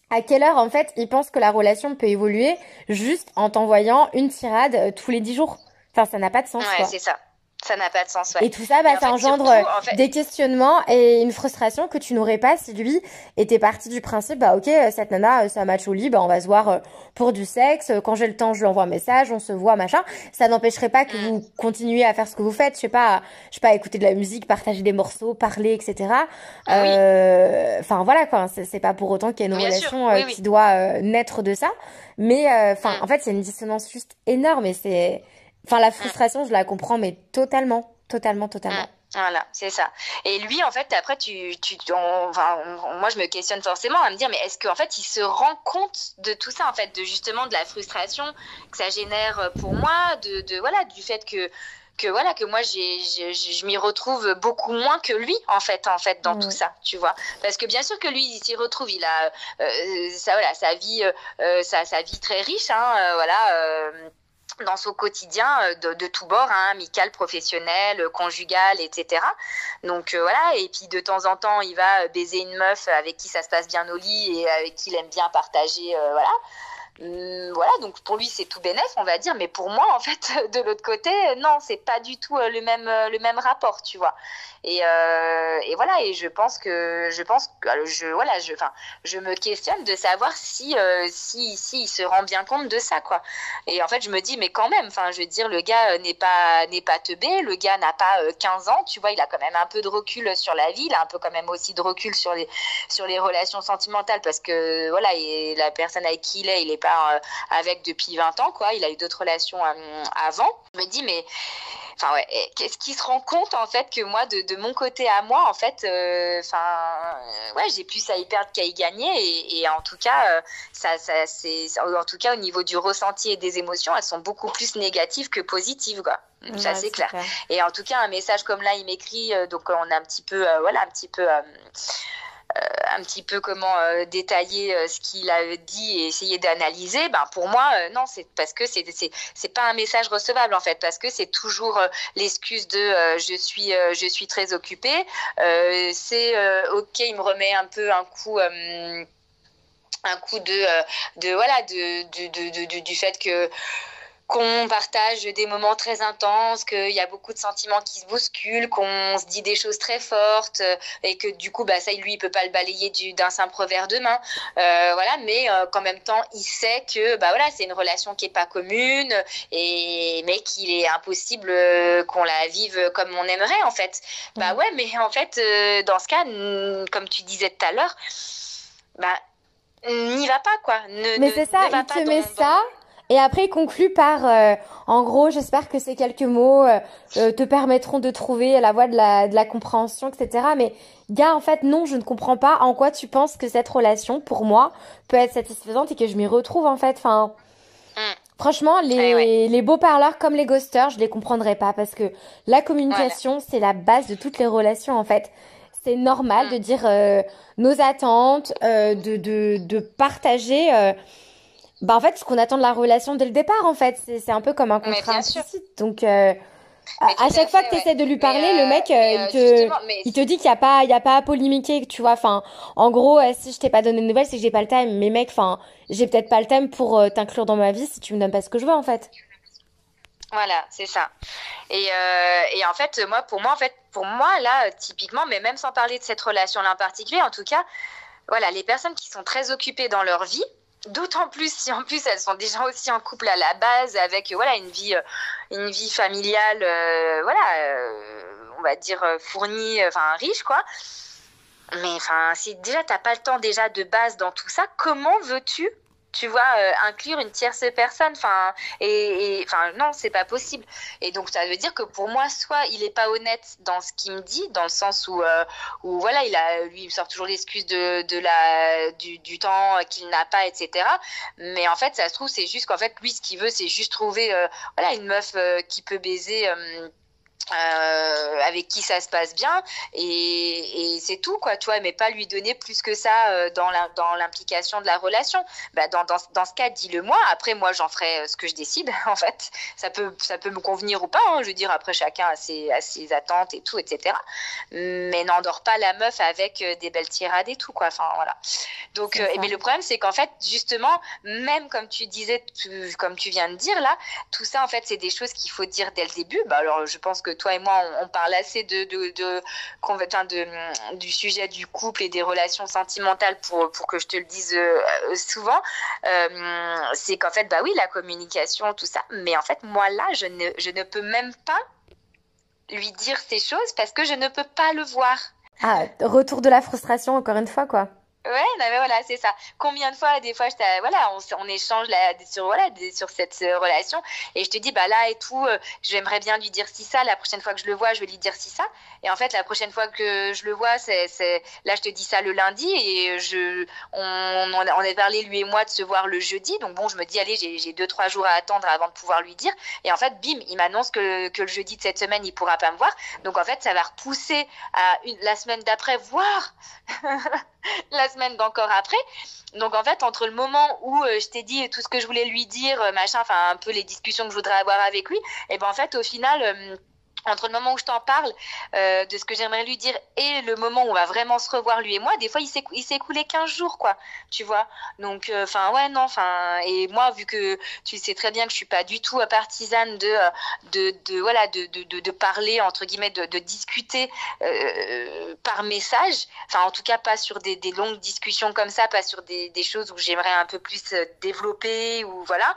à quelle heure, en fait, il pense que la relation peut évoluer juste en t'envoyant une tirade euh, tous les dix jours? Enfin, ça n'a pas de sens. Ouais, c'est ça ça n'a pas de sens. Ouais. Et tout ça, bah, ça engendre des questionnements et une frustration que tu n'aurais pas si lui était parti du principe, bah ok, cette nana, ça match au lit, bah on va se voir euh, pour du sexe. Quand j'ai le temps, je lui envoie un message, on se voit, machin. Ça n'empêcherait pas que mm. vous continuiez à faire ce que vous faites. Je sais pas, je sais pas, écouter de la musique, partager des morceaux, parler, etc. Ah euh, enfin voilà quoi. C'est pas pour autant qu'il y ait une relation euh, qui doit naître de ça. Mais enfin, mm. en fait, c'est une dissonance juste énorme et c'est Enfin, la frustration, je la comprends, mais totalement, totalement, totalement. Mm. Voilà, c'est ça. Et lui, en fait, après, tu, tu, enfin, moi, je me questionne forcément à me dire, mais est-ce qu'en fait, il se rend compte de tout ça, en fait, de justement de la frustration que ça génère pour moi, de, de voilà, du fait que que voilà que moi j'ai je m'y retrouve beaucoup moins que lui en fait en fait dans tout mm. ça tu vois parce que bien sûr que lui il s'y retrouve il a euh, ça voilà sa vie euh, sa, sa vie très riche hein, euh, voilà dans son quotidien euh, de, de tous bords, hein, amical, professionnel, euh, conjugal, etc. Donc euh, voilà, et puis de temps en temps, il va baiser une meuf avec qui ça se passe bien au lit et avec qui il aime bien partager, voilà. Hum, voilà, donc pour lui c'est tout bénéf, on va dire, mais pour moi en fait de l'autre côté, non, c'est pas du tout le même le même rapport, tu vois. Et, euh, et, voilà, et je pense que je pense que je voilà, je je me questionne de savoir si euh, si si il se rend bien compte de ça quoi. Et en fait, je me dis mais quand même, enfin, je veux dire le gars euh, n'est pas n'est pas teubé, le gars n'a pas 15 ans, tu vois, il a quand même un peu de recul sur la vie, il a un peu quand même aussi de recul sur les sur les relations sentimentales parce que voilà, et la personne avec qui il est, il est pas avec depuis 20 ans quoi, il a eu d'autres relations avant. Je me dis mais enfin ouais, qu'est-ce qui se rend compte en fait que moi de, de mon côté à moi en fait, euh, enfin euh, ouais, j'ai plus à y perdre qu'à y gagner et, et, en tout cas euh, ça, ça c'est en tout cas au niveau du ressenti et des émotions, elles sont beaucoup plus négatives que positives quoi. ça c'est clair. Et en tout cas un message comme là il m'écrit donc on a un petit peu voilà un petit peu euh, un petit peu comment euh, détailler euh, ce qu'il a dit et essayer d'analyser, ben pour moi non, c'est parce que c'est c'est pas un message recevable en fait, parce que c'est toujours l'excuse de je suis je suis très occupée. c'est ok, il me remet un peu un coup un coup de, de voilà de, de, de, du fait que qu'on partage des moments très intenses, qu'il y a beaucoup de sentiments qui se bousculent, qu'on se dit des choses très fortes et que du coup, bah, ça, lui, il peut pas le balayer d'un simple revers de main. Euh, voilà, mais euh, qu'en même temps, il sait que bah, voilà, c'est une relation qui est pas commune, et, mais qu'il est impossible euh, qu'on la vive comme on aimerait, en fait. Bah mm. ouais, mais en fait, dans ce cas, comme tu disais tout à l'heure, bah, n'y va pas, quoi. Ne, mais c'est ça, il te met ça et après, il conclut par, euh, en gros, j'espère que ces quelques mots euh, euh, te permettront de trouver la voie de la, de la compréhension, etc. Mais gars, en fait, non, je ne comprends pas en quoi tu penses que cette relation, pour moi, peut être satisfaisante et que je m'y retrouve, en fait. Enfin, mm. franchement, les, les beaux parleurs comme les ghosters, je les comprendrais pas parce que la communication, c'est la base de toutes les relations, en fait. C'est normal mm. de dire nos attentes, de, de, de partager bah en fait ce qu'on attend de la relation dès le départ en fait. C'est un peu comme un contrat implicite. Donc euh, à, chaque fois que tu essaies de lui parler le mec euh, il euh, te il te dit qu'il y a pas il y a pas à polémiquer tu vois. Enfin en gros si je t'ai pas donné de nouvelles c'est que j'ai pas le time. Mais mec enfin j'ai peut-être pas le time pour t'inclure dans ma vie si tu me donnes pas ce que je veux en fait. Voilà, c'est ça. Et, et en fait, moi, pour moi, en fait, pour moi, là, typiquement, mais même sans parler de cette relation-là en particulier, en tout cas, voilà, les personnes qui sont très occupées dans leur vie, D'autant plus si en plus elles sont déjà aussi en couple à la base avec voilà une vie euh, une vie familiale euh, voilà euh, on va dire fournie enfin riche quoi. Mais enfin si déjà t'as pas le temps déjà de base dans tout ça, comment veux-tu tu vois, euh, inclure une tierce personne. Enfin, et, enfin, non, c'est pas possible. Et donc, ça veut dire que pour moi, soit il est pas honnête dans ce qu'il me dit, dans le sens où, euh, voilà, il a, lui, il sort toujours l'excuse de, de la, du, du temps qu'il n'a pas, etc. Mais en fait, ça se trouve, c'est juste qu'en fait, lui, ce qu'il veut, c'est juste trouver, voilà, une meuf qui peut baiser. Euh, avec qui ça se passe bien. Et, et c'est tout quoi. Tu vois mais pas lui donner plus que ça euh, dans l'implication de la relation. Bah, dans, dans, dans ce cas dis-le moi. Après moi j'en ferai euh, ce que je décide en fait. Ça peut ça peut me convenir ou pas hein. je veux dire après chacun a ses, a ses attentes et tout etc mais n'endors pas la meuf avec des belles tirades et tout quoi. Enfin voilà. Donc mais le problème c'est qu'en fait justement même comme tu disais comme tu viens de dire là tout ça en fait c'est des choses qu'il faut dire dès le début. Bah alors je pense que toi et moi, on, parle assez de, de, de, du sujet du couple et des relations sentimentales pour, pour que je te le dise euh, souvent, euh, c'est qu'en fait, bah oui, la communication, tout ça, mais en fait, moi là, je ne, je ne peux même pas lui dire ces choses parce que je ne peux pas le voir. Ah, retour de la frustration encore une fois, quoi. Ouais, mais voilà, c'est ça. Combien de fois, des fois, je voilà, on, échange sur, voilà, sur cette euh, relation et je te dis, bah là et tout, euh, j'aimerais bien lui dire si ça. La prochaine fois que je le vois, je vais lui dire si ça. Et en fait, la prochaine fois que je le vois, c'est, là, je te dis ça le lundi et je, on, on, a parlé lui et moi de se voir le jeudi. Donc bon, je me dis, allez, j'ai deux trois jours à attendre avant de pouvoir lui dire. Et en fait, bim, il m'annonce que, que le jeudi de cette semaine, il pourra pas me voir. Donc en fait, ça va repousser à une, la semaine d'après, voire la semaine d'encore après. Donc en fait, entre le moment où euh, je t'ai dit tout ce que je voulais lui dire, euh, machin, enfin un peu les discussions que je voudrais avoir avec lui, et ben en fait au final euh, entre le moment où je t'en parle euh, de ce que j'aimerais lui dire et le moment où on va vraiment se revoir lui et moi, des fois il s'est écoulé 15 jours quoi, tu vois. Donc euh, enfin ouais non, enfin et moi vu que tu sais très bien que je suis pas du tout partisane de de, de voilà de, de, de, parler entre guillemets de, discuter euh, par message, enfin en tout cas pas sur des, des longues discussions comme ça, pas sur des, des choses où j'aimerais un peu plus développer ou voilà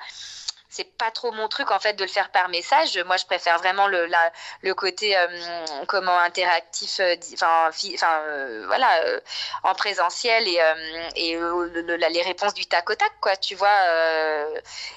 c'est pas trop mon truc en fait de le faire par message. Moi, je préfère vraiment le, la, le côté euh, comment interactif, euh, enfin, euh, voilà, en présentiel et, et les réponses du tac au tac, quoi, tu vois.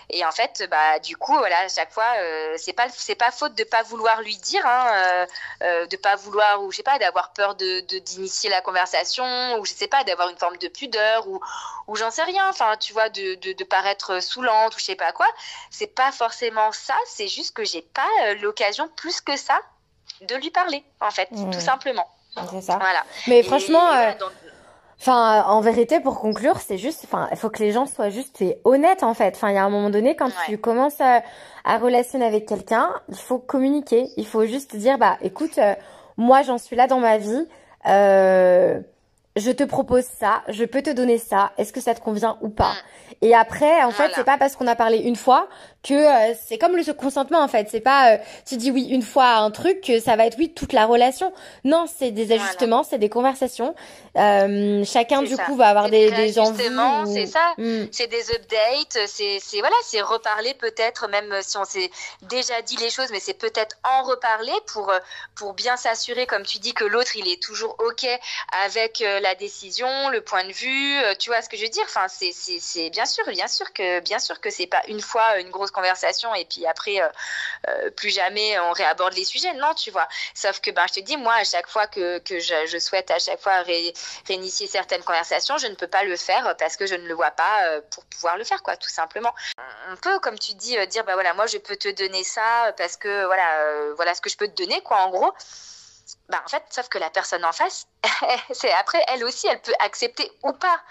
et en fait, bah du coup, voilà, à chaque fois, c'est pas c'est pas faute de pas vouloir lui dire, hein, de pas vouloir ou je sais pas, d'avoir peur de d'initier la conversation ou je sais pas, d'avoir une forme de pudeur ou ou j'en sais rien, enfin, tu vois, de, de, de paraître saoulante ou je sais pas quoi c'est pas forcément ça, c'est juste que j'ai pas euh, l'occasion plus que ça de lui parler, en fait, tout mmh. simplement. C'est ça. Voilà. Mais franchement, euh, enfin, en vérité, pour conclure, c'est juste, enfin, il faut que les gens soient juste et honnêtes, en fait. Enfin, il y a un moment donné, quand tu commences à, à relationner avec quelqu'un, il faut communiquer. Il faut juste dire, bah, écoute, euh, moi, j'en suis là dans ma vie. Euh, je te propose ça, je peux te donner ça, est-ce que ça te convient ou pas? Mmh. Et après, en fait, c'est pas parce qu'on a parlé une fois que euh, c'est comme le consentement en fait. C'est pas euh, tu dis oui une fois à un truc que ça va être oui toute la relation. Non, c'est des ajustements, c'est des conversations. Euh, chacun du coup va avoir des, des envies. c'est ça. Hmm. C'est des updates. C'est c'est voilà, c'est reparler peut-être même si on s'est déjà dit les choses, mais c'est peut-être en reparler pour pour bien s'assurer, comme tu dis, que l'autre il est toujours ok avec la décision, le point de vue. tu vois ce que je veux dire? Enfin, c'est c'est c'est bien sûr, bien sûr que bien sûr que c'est pas une fois une grosse conversation et puis après euh, euh, plus jamais on réaborde les sujets. Non, tu vois. Sauf que ben je te dis moi à chaque fois que, que je, souhaite à chaque fois réinitier certaines conversations, je ne peux pas le faire parce que je ne le vois pas euh, pour pouvoir le faire quoi, tout simplement. On peut comme tu dis dire bah voilà moi je peux te donner ça parce que voilà voilà ce que je peux te donner quoi en gros. Bah, en fait, sauf que la personne en face, c'est après, elle aussi, elle peut accepter ou pas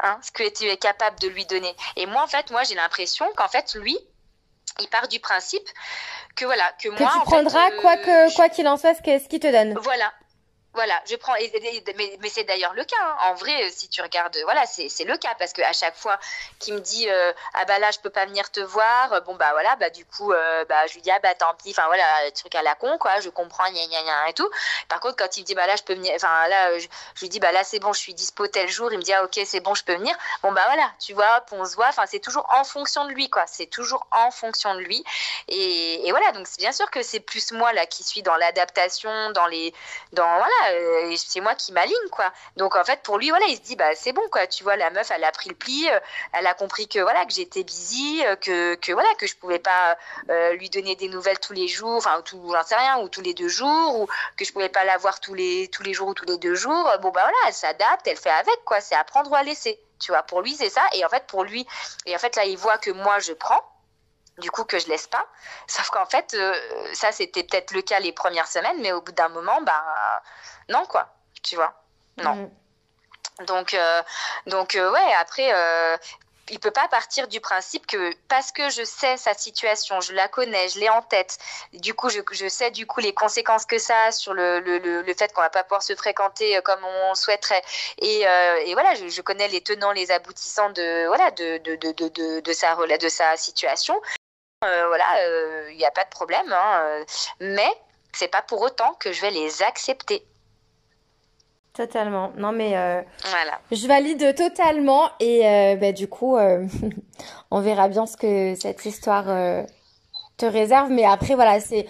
hein, ce que tu es capable de lui donner. Et moi, en fait, moi, j'ai l'impression qu'en fait, lui, il part du principe que voilà que, moi tu prendras quoi que quoi qu'il en soit ce qu'il te donne. Voilà, voilà, je prends, mais, c'est d'ailleurs le cas. Hein. En vrai, si tu regardes, voilà, c'est le cas parce que à chaque fois qu'il me dit euh, ah bah là je peux pas venir te voir, bon bah voilà, bah du coup euh, bah je lui dis ah bah tant pis, enfin voilà, truc à la con quoi, je comprends gna gna gna et tout. Par contre quand il me dit bah là je peux venir, enfin là je, lui dis bah là c'est bon, je suis dispo tel jour, il me dit ah ok c'est bon je peux venir. Bon bah voilà, tu vois, on se voit, enfin c'est toujours en fonction de lui quoi, c'est toujours en fonction de lui et, et voilà donc bien sûr que c'est plus moi là qui suis dans l'adaptation, dans les, dans voilà voilà, c'est moi qui m'aligne, quoi. Donc en fait, pour lui, voilà, il se dit, bah c'est bon, quoi. Tu vois, la meuf, elle a pris le pli, elle a compris que voilà, que j'étais busy, que, que voilà, que je pouvais pas lui donner des nouvelles tous les jours, enfin, tout, j'en sais rien, ou tous les deux jours, ou que je pouvais pas la voir tous les tous les jours ou tous les deux jours. Bon bah voilà, elle s'adapte, elle fait avec, quoi. C'est apprendre ou à laisser. Tu vois, pour lui, c'est ça. Et en fait, pour lui, et en fait, là, il voit que moi, je prends du coup que je laisse pas. Sauf qu'en fait, euh, ça c'était peut-être le cas les premières semaines, mais au bout d'un moment, bah non quoi, tu vois, non. Mm. Donc, euh, donc euh, ouais, après, il peut pas partir du principe que parce que je sais sa situation, je la connais, je l'ai en tête. Du coup, je, je, sais du coup les conséquences que ça a sur le, le, le, fait qu'on va pas pouvoir se fréquenter comme on souhaiterait. Et, et voilà, je, je, connais les tenants, les aboutissants de voilà de, de, de, de, de sa de sa situation. Euh, voilà, il euh, n'y a pas de problème. Hein, euh, mais c'est pas pour autant que je vais les accepter. Totalement. Non, mais voilà. je valide totalement. Et bah, du coup, on verra bien ce que cette histoire te réserve. Mais après, voilà, c'est.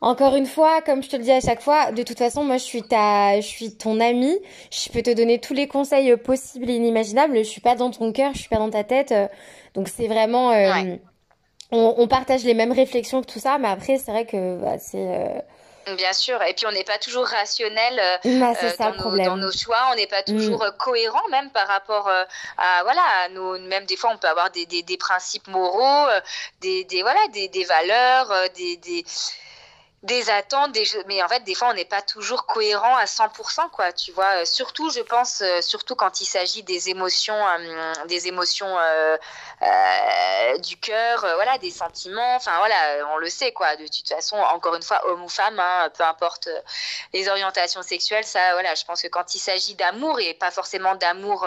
Encore une fois, comme je te le dis à chaque fois, de toute façon, moi, je suis ta, je suis ton amie. Je peux te donner tous les conseils possibles et inimaginables. Je suis pas dans ton cœur, je suis pas dans ta tête. donc, c'est vraiment on, partage les mêmes réflexions que tout ça, mais après, c'est vrai que bah, c'est. Euh, Bien sûr, et puis on n'est pas toujours rationnel euh, bah, euh, dans, nos, choix, on n'est pas mm. toujours cohérent même par rapport à voilà, à nos, même des fois on peut avoir des, des, des principes moraux, des, des voilà, des, des valeurs, des, des attentes, des mais en fait des fois on n'est pas toujours cohérent à 100% quoi, tu vois. Surtout je pense, surtout quand il s'agit des émotions, des émotions euh, du cœur, euh, voilà, des sentiments. Enfin voilà, on le sait quoi. De toute façon, encore une fois, homme ou femme, hein, peu importe euh, les orientations sexuelles, ça, voilà, je pense que quand il s'agit d'amour et pas forcément d'amour,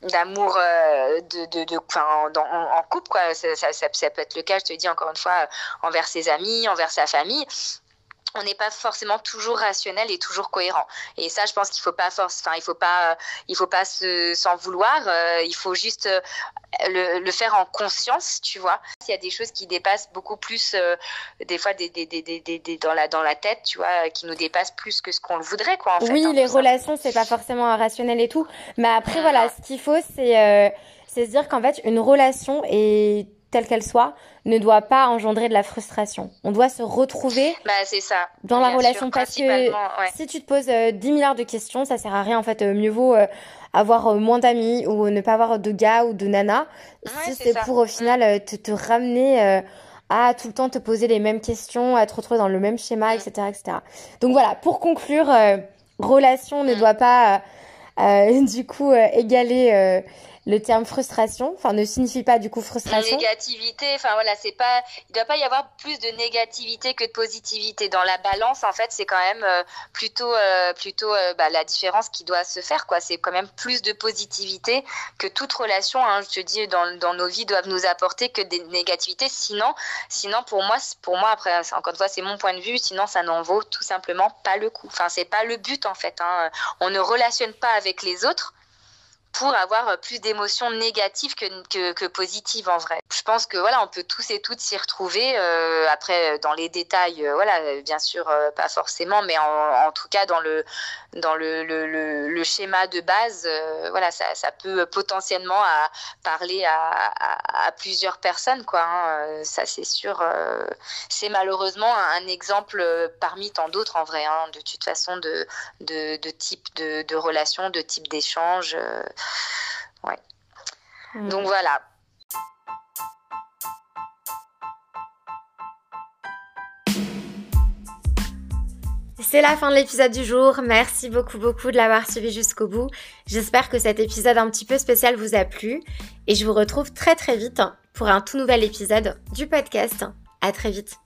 d'amour de, en, couple quoi, ça, ça, ça, peut être le cas. Je te dis encore une fois envers ses amis, envers sa famille on n'est pas forcément toujours rationnel et toujours cohérent. Et ça, je pense qu'il faut pas force, enfin, il faut pas, il faut pas s'en vouloir. Euh, il faut juste euh, le, faire en conscience, tu vois. S'il y a des choses qui dépassent beaucoup plus, euh, des fois, des, des, des, des, dans la dans la tête, tu vois, qui nous dépassent plus que ce qu'on le voudrait, quoi. En oui, hein, les relations, c'est pas forcément rationnel et tout. Mais après, voilà, ce qu'il faut, c'est c'est se dire qu'en fait, une relation est telle qu'elle soit, ne doit pas engendrer de la frustration. On doit se retrouver bah, ça. dans la relation parce que si tu te poses 10 euh, milliards de questions, ça sert à rien en fait. Euh, mieux vaut euh, avoir moins d'amis ou ne pas avoir de gars ou de nana si c'est pour au final te, te ramener à tout le temps te poser les mêmes questions, à te retrouver dans le même schéma, etc., etc. Donc voilà, pour conclure, relation ne doit pas du coup égaler le terme frustration, enfin ne signifie pas du coup frustration. Négativité, enfin voilà, c'est pas, il doit pas y avoir plus de négativité que de positivité dans la balance. En fait, c'est quand même euh, plutôt, euh, plutôt euh, bah, la différence qui doit se faire quoi. C'est quand même plus de positivité que toute relation. Hein, je te dis, dans, dans nos vies doivent nous apporter que des négativités. Sinon, sinon pour moi, pour moi après, encore une fois, c'est mon point de vue. Sinon, ça n'en vaut tout simplement pas le coup. Enfin, c'est pas le but en fait. Hein. On ne relationne pas avec les autres pour avoir euh, plus d'émotions négatives que, que, positives en vrai. Je pense que voilà, on peut tous et toutes s'y retrouver. Euh, après, dans les détails, euh, voilà, bien sûr, euh, pas forcément, mais en, en, tout cas dans le dans le, le, schéma de base, euh, voilà, ça, ça, peut potentiellement parler à, à, à, plusieurs personnes, quoi. Hein. Ça, c'est sûr. c'est malheureusement un, exemple parmi tant d'autres en vrai, hein, de toute façon, de de, de type de, de relation, de type d'échange. Ouais. Mmh. Donc voilà. C'est la fin de l'épisode du jour. Merci beaucoup beaucoup de l'avoir suivi jusqu'au bout. J'espère que cet épisode un petit peu spécial vous a plu et je vous retrouve très très vite pour un tout nouvel épisode du podcast. À très vite.